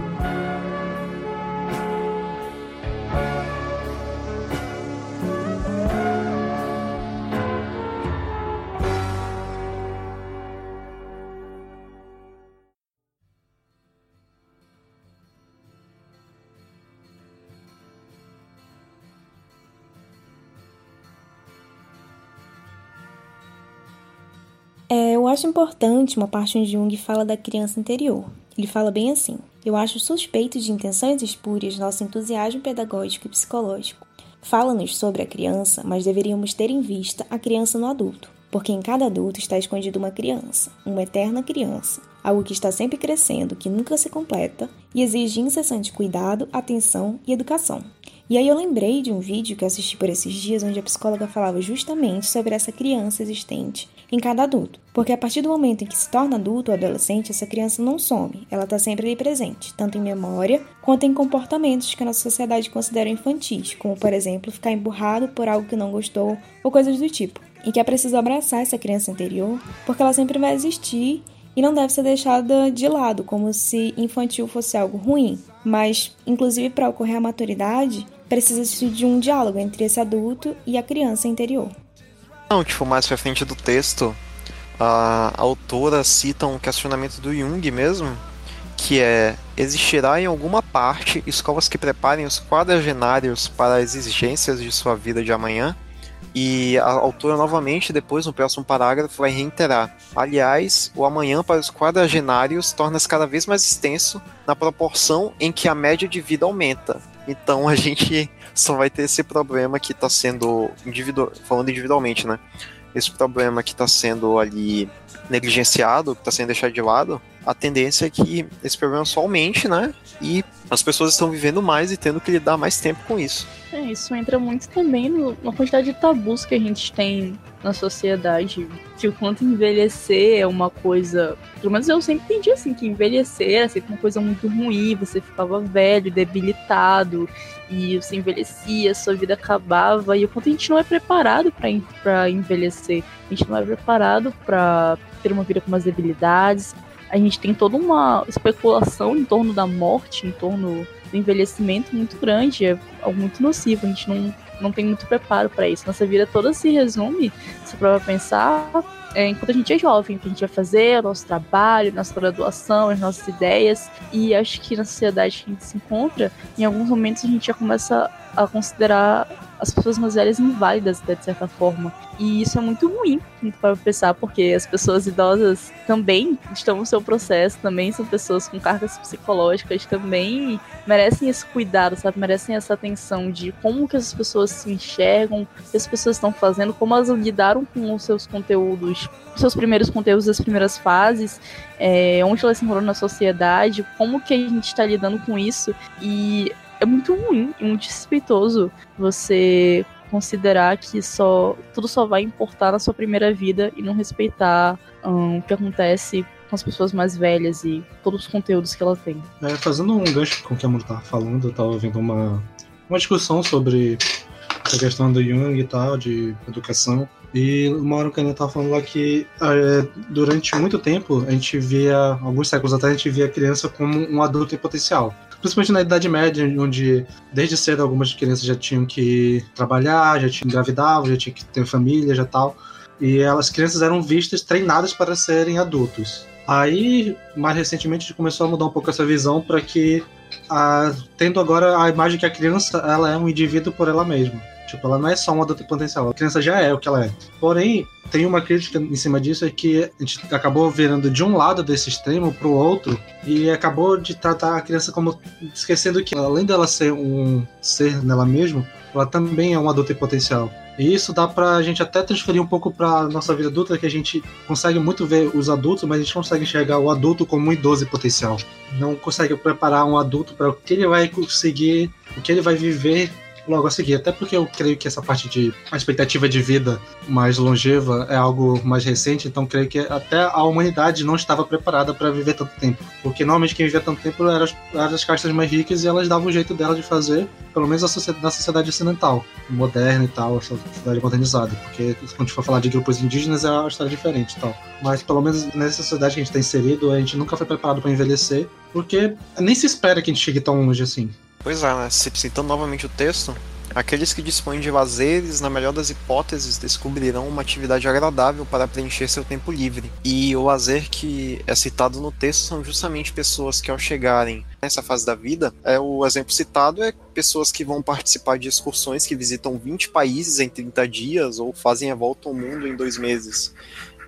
Acho importante uma parte onde Jung fala da criança interior. Ele fala bem assim: Eu acho suspeito de intenções espúrias nosso entusiasmo pedagógico e psicológico. Fala-nos sobre a criança, mas deveríamos ter em vista a criança no adulto, porque em cada adulto está escondida uma criança, uma eterna criança, algo que está sempre crescendo, que nunca se completa e exige incessante cuidado, atenção e educação. E aí eu lembrei de um vídeo que assisti por esses dias onde a psicóloga falava justamente sobre essa criança existente em cada adulto. Porque a partir do momento em que se torna adulto ou adolescente, essa criança não some, ela está sempre ali presente, tanto em memória quanto em comportamentos que a nossa sociedade considera infantis, como por exemplo ficar emburrado por algo que não gostou ou coisas do tipo. E que é preciso abraçar essa criança interior, porque ela sempre vai existir e não deve ser deixada de lado, como se infantil fosse algo ruim. Mas, inclusive, para ocorrer a maturidade, precisa-se de um diálogo entre esse adulto e a criança interior. Não, tipo, mais pra frente do texto, a autora cita um questionamento do Jung mesmo, que é: existirá em alguma parte escolas que preparem os quadragenários para as exigências de sua vida de amanhã? E a autora novamente, depois no próximo parágrafo, vai reiterar: aliás, o amanhã para os quadragenários torna-se cada vez mais extenso na proporção em que a média de vida aumenta. Então a gente só vai ter esse problema que está sendo individual, falando individualmente, né? Esse problema que está sendo ali negligenciado, que está sendo deixado de lado, a tendência é que esse problema só aumente, né? E as pessoas estão vivendo mais e tendo que lidar mais tempo com isso. É, isso entra muito também na quantidade de tabus que a gente tem na sociedade. Que o quanto envelhecer é uma coisa. Pelo menos eu sempre entendi assim, que envelhecer era sempre uma coisa muito ruim, você ficava velho, debilitado, e você envelhecia, sua vida acabava, e o quanto a gente não é preparado para envelhecer. A gente não é preparado para ter uma vida com umas debilidades. A gente tem toda uma especulação em torno da morte, em torno do envelhecimento muito grande, é algo muito nocivo. A gente não, não tem muito preparo para isso. Nossa vida toda se resume, se for pensar, é, enquanto a gente é jovem, o que a gente vai fazer, o nosso trabalho, nossa graduação, as nossas ideias. E acho que na sociedade que a gente se encontra, em alguns momentos a gente já começa a considerar as pessoas mais velhas inválidas, de certa forma. E isso é muito ruim para pensar, porque as pessoas idosas também estão no seu processo, também são pessoas com cargas psicológicas, também merecem esse cuidado, sabe? Merecem essa atenção de como que as pessoas se enxergam, o que as pessoas estão fazendo, como elas lidaram com os seus conteúdos, seus primeiros conteúdos das primeiras fases, é, onde elas se na sociedade, como que a gente está lidando com isso. E é muito ruim e muito desrespeitoso você considerar que só tudo só vai importar na sua primeira vida e não respeitar um, o que acontece com as pessoas mais velhas e todos os conteúdos que ela tem. É, fazendo um gancho com o que a Amor tava falando, eu tava vendo uma, uma discussão sobre a questão do Jung e tal, de educação. E uma hora o Caninha tava falando lá que é, durante muito tempo a gente via, alguns séculos atrás, a gente via a criança como um adulto em potencial principalmente na Idade Média, onde desde cedo algumas crianças já tinham que trabalhar, já tinham engravidado, já tinham que ter família, já tal. E elas crianças eram vistas, treinadas para serem adultos. Aí, mais recentemente, a gente começou a mudar um pouco essa visão para que, a, tendo agora a imagem que a criança ela é um indivíduo por ela mesma. Tipo, ela não é só um adulto potencial, a criança já é o que ela é. Porém, tem uma crítica em cima disso, é que a gente acabou virando de um lado desse extremo pro outro e acabou de tratar a criança como esquecendo que além dela ser um ser nela mesma, ela também é um adulto em potencial. E isso dá pra gente até transferir um pouco pra nossa vida adulta, que a gente consegue muito ver os adultos, mas a gente consegue enxergar o adulto como um idoso em potencial. Não consegue preparar um adulto para o que ele vai conseguir, o que ele vai viver logo a seguir. Até porque eu creio que essa parte de a expectativa de vida mais longeva é algo mais recente, então creio que até a humanidade não estava preparada para viver tanto tempo. Porque normalmente quem vivia tanto tempo eram as, eram as castas mais ricas e elas davam o jeito dela de fazer, pelo menos na sociedade ocidental, moderna e tal, a sociedade modernizada. Porque quando a gente for falar de grupos indígenas é uma história diferente e tal. Mas pelo menos nessa sociedade que a gente está inserido, a gente nunca foi preparado para envelhecer, porque nem se espera que a gente chegue tão longe assim. Pois é, né? Citando novamente o texto, aqueles que dispõem de lazeres, na melhor das hipóteses, descobrirão uma atividade agradável para preencher seu tempo livre. E o lazer que é citado no texto são justamente pessoas que, ao chegarem nessa fase da vida, é o exemplo citado é pessoas que vão participar de excursões que visitam 20 países em 30 dias ou fazem a volta ao mundo em dois meses.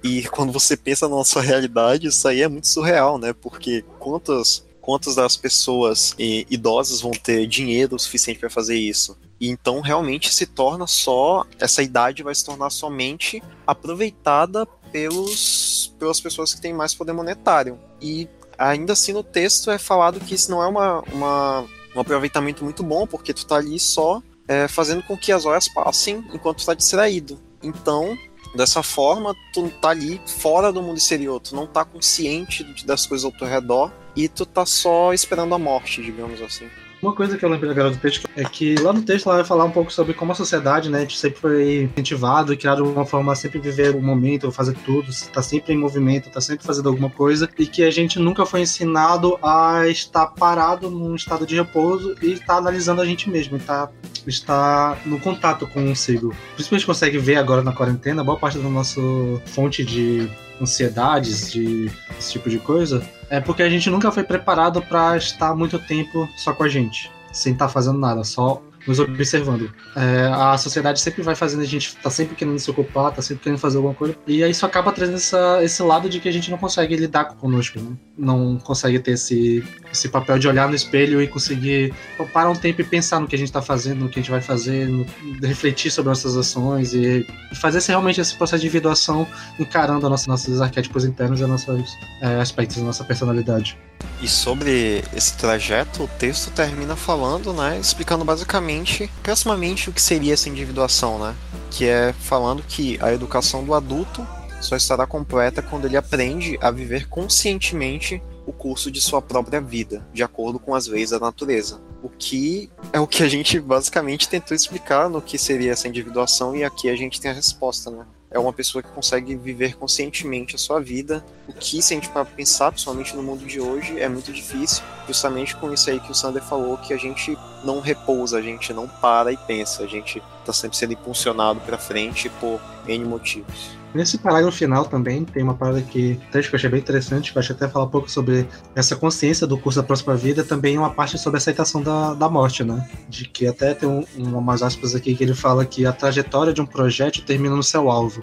E quando você pensa na nossa realidade, isso aí é muito surreal, né? Porque quantas quantas das pessoas eh, idosas vão ter dinheiro suficiente para fazer isso. E então realmente se torna só essa idade vai se tornar somente aproveitada pelos pelas pessoas que têm mais poder monetário. E ainda assim no texto é falado que isso não é uma, uma um aproveitamento muito bom, porque tu tá ali só é, fazendo com que as horas passem enquanto tu tá distraído. Então, dessa forma, tu tá ali fora do mundo exterior, tu não tá consciente das coisas ao teu redor e tu tá só esperando a morte, digamos assim. Uma coisa que eu lembrei agora do texto é que lá no texto ela vai falar um pouco sobre como a sociedade, né, sempre foi incentivado e criado uma forma a sempre viver o momento, fazer tudo, tá sempre em movimento, tá sempre fazendo alguma coisa e que a gente nunca foi ensinado a estar parado num estado de repouso e estar analisando a gente mesmo, tá está no contato consigo. Principalmente consegue ver agora na quarentena, boa parte da nossa fonte de ansiedades, de esse tipo de coisa, é porque a gente nunca foi preparado para estar muito tempo só com a gente, sem estar tá fazendo nada, só nos observando. É, a sociedade sempre vai fazendo a gente tá sempre querendo se ocupar, tá sempre querendo fazer alguma coisa, e aí isso acaba trazendo essa, esse lado de que a gente não consegue lidar conosco, né? Não consegue ter esse, esse papel de olhar no espelho e conseguir parar um tempo e pensar no que a gente tá fazendo, no que a gente vai fazer, no, refletir sobre nossas ações e, e fazer esse, realmente esse processo de individuação encarando nossa, nossos arquétipos internos e nossos é, aspectos da nossa personalidade. E sobre esse trajeto, o texto termina falando, né, explicando basicamente, proximamente, o que seria essa individuação, né? Que é falando que a educação do adulto só estará completa quando ele aprende a viver conscientemente o curso de sua própria vida, de acordo com as leis da natureza. O que é o que a gente basicamente tentou explicar no que seria essa individuação, e aqui a gente tem a resposta, né? é uma pessoa que consegue viver conscientemente a sua vida. O que, se a gente para pensar, principalmente no mundo de hoje, é muito difícil, justamente com isso aí que o Sander falou, que a gente não repousa, a gente não para e pensa, a gente está sempre sendo impulsionado para frente por N motivos. Nesse parágrafo final também tem uma parada que, que eu achei bem interessante, que eu acho até falar um pouco sobre essa consciência do curso da próxima vida, também uma parte sobre a aceitação da, da morte, né? De que até tem um, umas aspas aqui que ele fala que a trajetória de um projétil termina no seu alvo.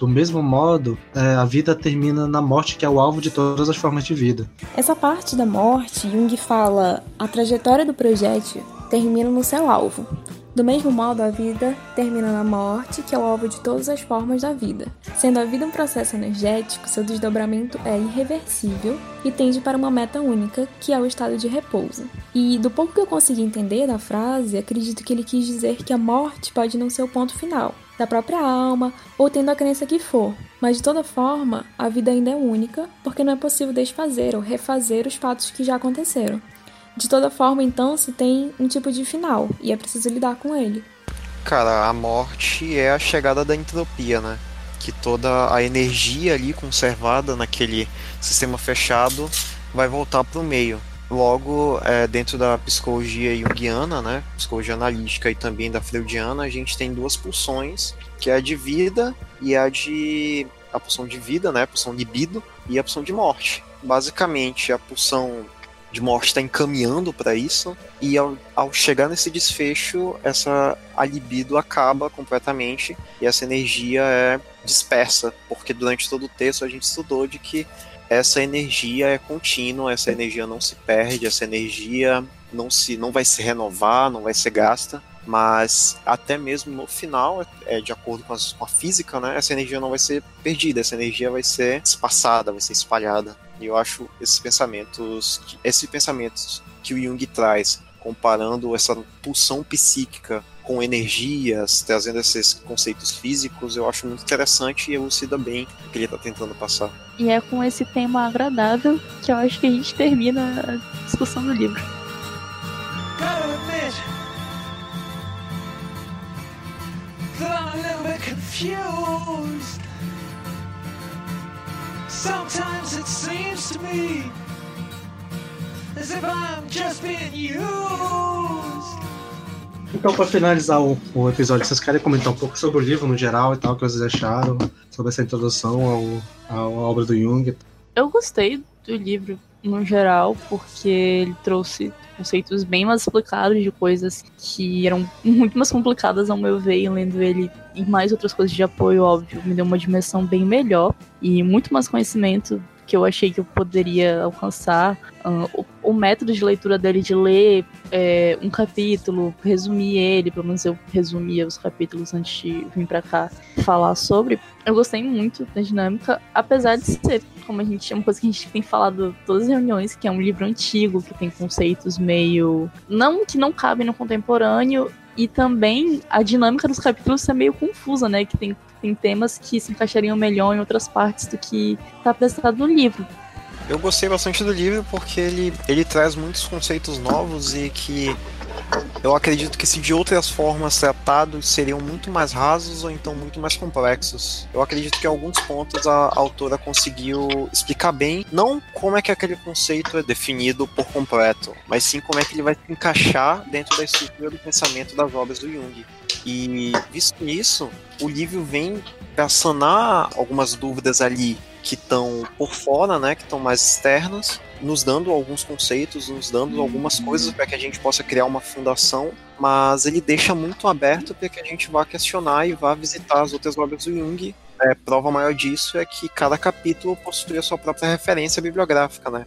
Do mesmo modo, é, a vida termina na morte, que é o alvo de todas as formas de vida. Essa parte da morte, Jung fala: a trajetória do projétil termina no seu alvo. Do mesmo modo, a vida termina na morte, que é o alvo de todas as formas da vida. Sendo a vida um processo energético, seu desdobramento é irreversível e tende para uma meta única, que é o estado de repouso. E do pouco que eu consegui entender da frase, acredito que ele quis dizer que a morte pode não ser o ponto final da própria alma, ou tendo a crença que for. Mas de toda forma, a vida ainda é única, porque não é possível desfazer ou refazer os fatos que já aconteceram. De toda forma, então, se tem um tipo de final e é preciso lidar com ele. Cara, a morte é a chegada da entropia, né? Que toda a energia ali conservada naquele sistema fechado vai voltar para o meio. Logo, é, dentro da psicologia junguiana, né, psicologia analítica e também da freudiana, a gente tem duas pulsões, que é a de vida e a de a pulsão de vida, né, a pulsão libido e a pulsão de morte. Basicamente, a pulsão de morte está encaminhando para isso e ao, ao, chegar nesse desfecho essa a libido acaba completamente e essa energia é dispersa porque durante todo o texto a gente estudou de que essa energia é contínua essa energia não se perde essa energia não se não vai se renovar não vai ser gasta mas até mesmo no final, é, de acordo com, as, com, a física, né, essa energia não vai ser perdida, essa energia vai ser espaçada, vai ser espalhada. E eu acho esses pensamentos, esses pensamentos que o Jung traz, comparando essa pulsão psíquica com energias, trazendo esses conceitos físicos, eu acho muito interessante e elucida bem o que ele está tentando passar. E é com esse tema agradável que eu acho que a gente termina a discussão do livro. I'm a little bit confused. Sometimes it seems to me as if I'm just being used. Então, para finalizar o, o, episódio, vocês querem comentar um pouco sobre o livro no geral e tal, o que vocês acharam, sobre essa introdução ao, ao, à obra do Jung? Eu gostei do livro no geral, porque ele trouxe conceitos bem mais explicados de coisas que eram muito mais complicadas ao meu ver, e lendo ele e mais outras coisas de apoio, óbvio, me deu uma dimensão bem melhor e muito mais conhecimento que eu achei que eu poderia alcançar. Uh, o, o, método de leitura dele de ler é, um capítulo, resumir ele, pelo menos eu resumia os capítulos antes de vir para cá falar sobre. Eu gostei muito da dinâmica, apesar de ser, como a gente, uma coisa que a gente tem falado todas as reuniões, que é um livro antigo, que tem conceitos meio. não que não cabem no contemporâneo, e também a dinâmica dos capítulos é meio confusa, né? Que tem, tem temas que se encaixariam melhor em outras partes do que está apresentado no livro. Eu gostei bastante do livro porque ele, ele traz muitos conceitos novos e que eu acredito que se de outras formas tratados seriam muito mais rasos ou então muito mais complexos. Eu acredito que em alguns pontos a autora conseguiu explicar bem, não como é que aquele conceito é definido por completo, mas sim como é que ele vai se encaixar dentro da estrutura do pensamento das obras do Jung. E visto isso, o livro vem para sanar algumas dúvidas ali que estão por fora, né, que estão mais externas, nos dando alguns conceitos, nos dando algumas coisas para que a gente possa criar uma fundação, mas ele deixa muito aberto para que a gente vá questionar e vá visitar as outras obras do Jung. É, prova maior disso é que cada capítulo possui a sua própria referência bibliográfica, né?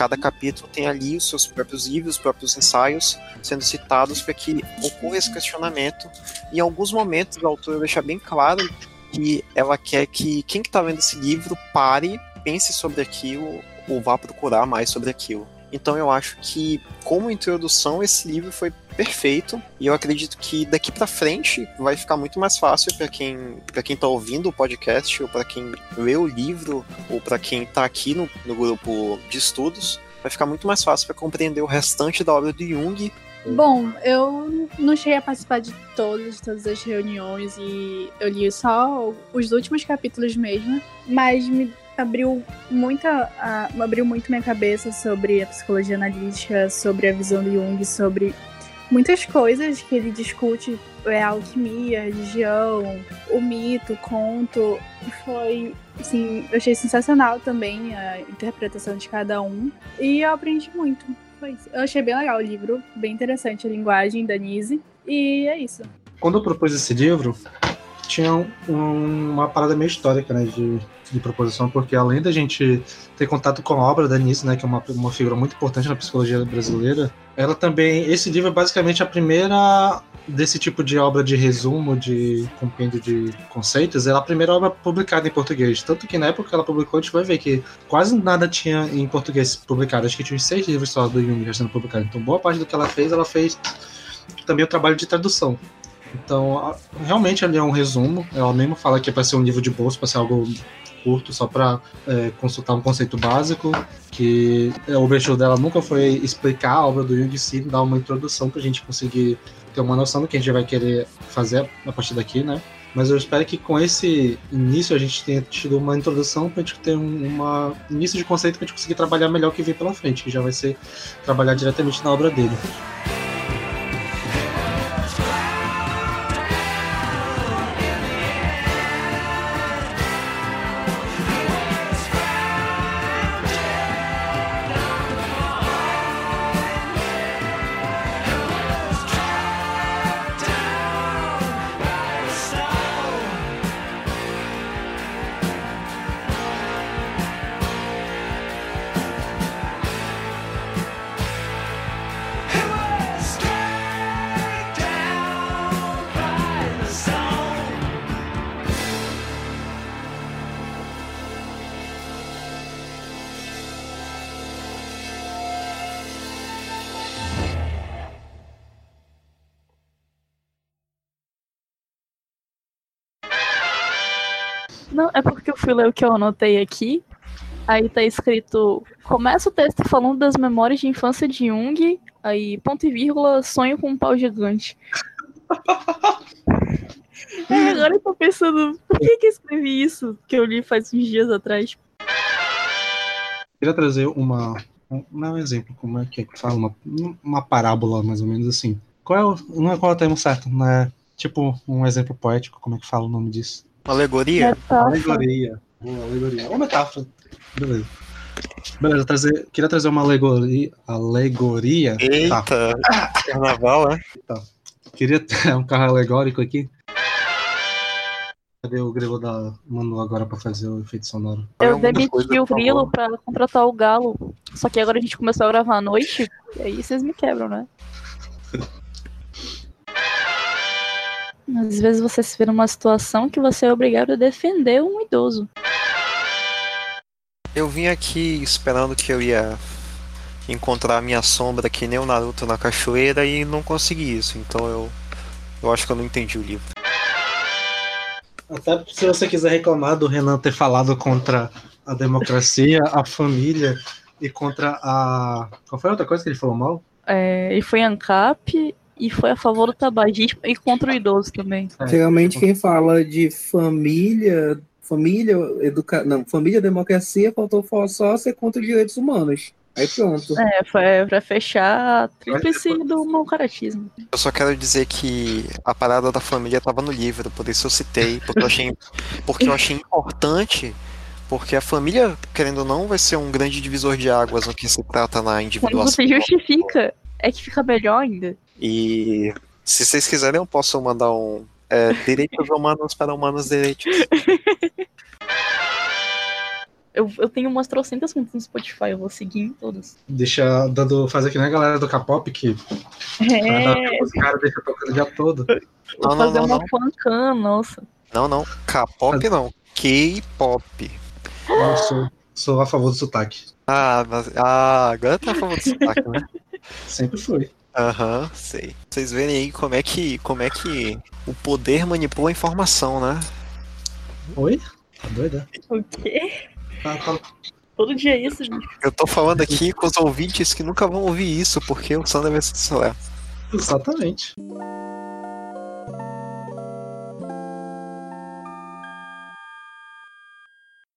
Cada capítulo tem ali os seus próprios livros, os próprios ensaios sendo citados para que ocorra esse questionamento. Em alguns momentos, a autora deixa bem claro que ela quer que quem está vendo esse livro pare, pense sobre aquilo ou vá procurar mais sobre aquilo. Então eu acho que, como introdução, esse livro foi perfeito. E eu acredito que daqui para frente vai ficar muito mais fácil para quem para quem tá ouvindo o podcast ou para quem lê o livro ou para quem está aqui no, no grupo de estudos, vai ficar muito mais fácil para compreender o restante da obra do Jung. Bom, eu não cheguei a participar de todas, de todas as reuniões e eu li só os últimos capítulos mesmo, mas me abriu muita, uh, abriu muito minha cabeça sobre a psicologia analítica, sobre a visão do Jung, sobre muitas coisas que ele discute, é, a alquimia, a religião, o mito, o conto. Foi, assim, eu achei sensacional também a interpretação de cada um e eu aprendi muito. Foi isso. Eu achei bem legal o livro, bem interessante a linguagem da Nise e é isso. Quando eu propus esse livro, tinha um, uma parada meio histórica, né, de, de proposição, porque além da gente ter contato com a obra da Nice, né, que é uma, uma figura muito importante na psicologia brasileira, ela também, esse livro é basicamente a primeira desse tipo de obra de resumo, de compêndio de conceitos, ela é a primeira obra publicada em português. Tanto que na época que ela publicou, a gente vai ver que quase nada tinha em português publicado. Acho que tinha seis livros só do Jung já sendo publicado. Então, boa parte do que ela fez, ela fez também o trabalho de tradução. Então, realmente ali é um resumo. Ela mesmo fala que é para ser um livro de bolso, para ser algo curto, só para é, consultar um conceito básico. Que é, o objetivo dela nunca foi explicar a obra do Jung sim, dar uma introdução para a gente conseguir ter uma noção do que a gente vai querer fazer a partir daqui, né? Mas eu espero que com esse início a gente tenha tido uma introdução para a gente ter um uma início de conceito para a gente conseguir trabalhar melhor o que vem pela frente, que já vai ser trabalhar diretamente na obra dele. Fui ler o que eu anotei aqui. Aí tá escrito: começa o texto falando das memórias de infância de Jung. Aí, ponto e vírgula, sonho com um pau gigante. *laughs* é, agora eu tô pensando, por que, que eu escrevi isso? Que eu li faz uns dias atrás. Queria trazer uma. Não é um exemplo, como é que fala? Uma, uma parábola, mais ou menos assim. Qual é o, não é qual é o termo certo, não é tipo um exemplo poético, como é que fala o nome disso? Alegoria? Metáfora. Alegoria. Uma alegoria. Uma metáfora. Beleza. Beleza, trazer, queria trazer uma alegoria. Alegoria. Eita, Tá. carnaval, é? Queria ter um carro alegórico aqui. Cadê o grilo da Manu agora pra fazer o efeito sonoro? Eu demiti coisa, o Grilo pra contratar o Galo. Só que agora a gente começou a gravar à noite. E aí vocês me quebram, né? Às vezes você se vê numa situação que você é obrigado a defender um idoso. Eu vim aqui esperando que eu ia encontrar a minha sombra que nem o Naruto na cachoeira e não consegui isso. Então eu, eu acho que eu não entendi o livro. Até se você quiser reclamar do Renan ter falado contra a democracia, a família e contra a. Qual foi a outra coisa que ele falou mal? É, e foi ANCAP e foi a favor do tabagismo e contra o idoso também. É. Geralmente quem fala de família, família, educa... não, família, democracia, faltou só ser contra os direitos humanos. Aí pronto. É, foi pra fechar a tríplice do mau caratismo. Eu só quero dizer que a parada da família estava no livro, por isso eu citei, porque eu achei, porque eu achei importante Porque a família, querendo ou não, vai ser um grande divisor de águas no que se trata na Quando individuação. você justifica, é que fica melhor ainda. E se vocês quiserem, eu posso mandar um é, direitos humanos para humanos direitos. *laughs* Eu, eu tenho umas trocentas contas no Spotify, eu vou seguir em todas. Deixa dando. Faz aqui na galera do K-pop que É, os caras deixam tocando o dia todo. vou Não, não, fazer não, uma não. fancam, nossa. Não, não. K-pop não. K-pop. Eu sou, sou a favor do sotaque. Ah, mas, ah, agora tá falando de sotaque, né? Sempre foi. Aham, sei. Vocês verem aí como é que como é que o poder manipula a informação, né? Oi? Tá doida? O quê? Tá, tá. Todo dia é isso, bicho. Eu tô falando aqui com os ouvintes que nunca vão ouvir isso, porque o Sander vai se celular. Exatamente.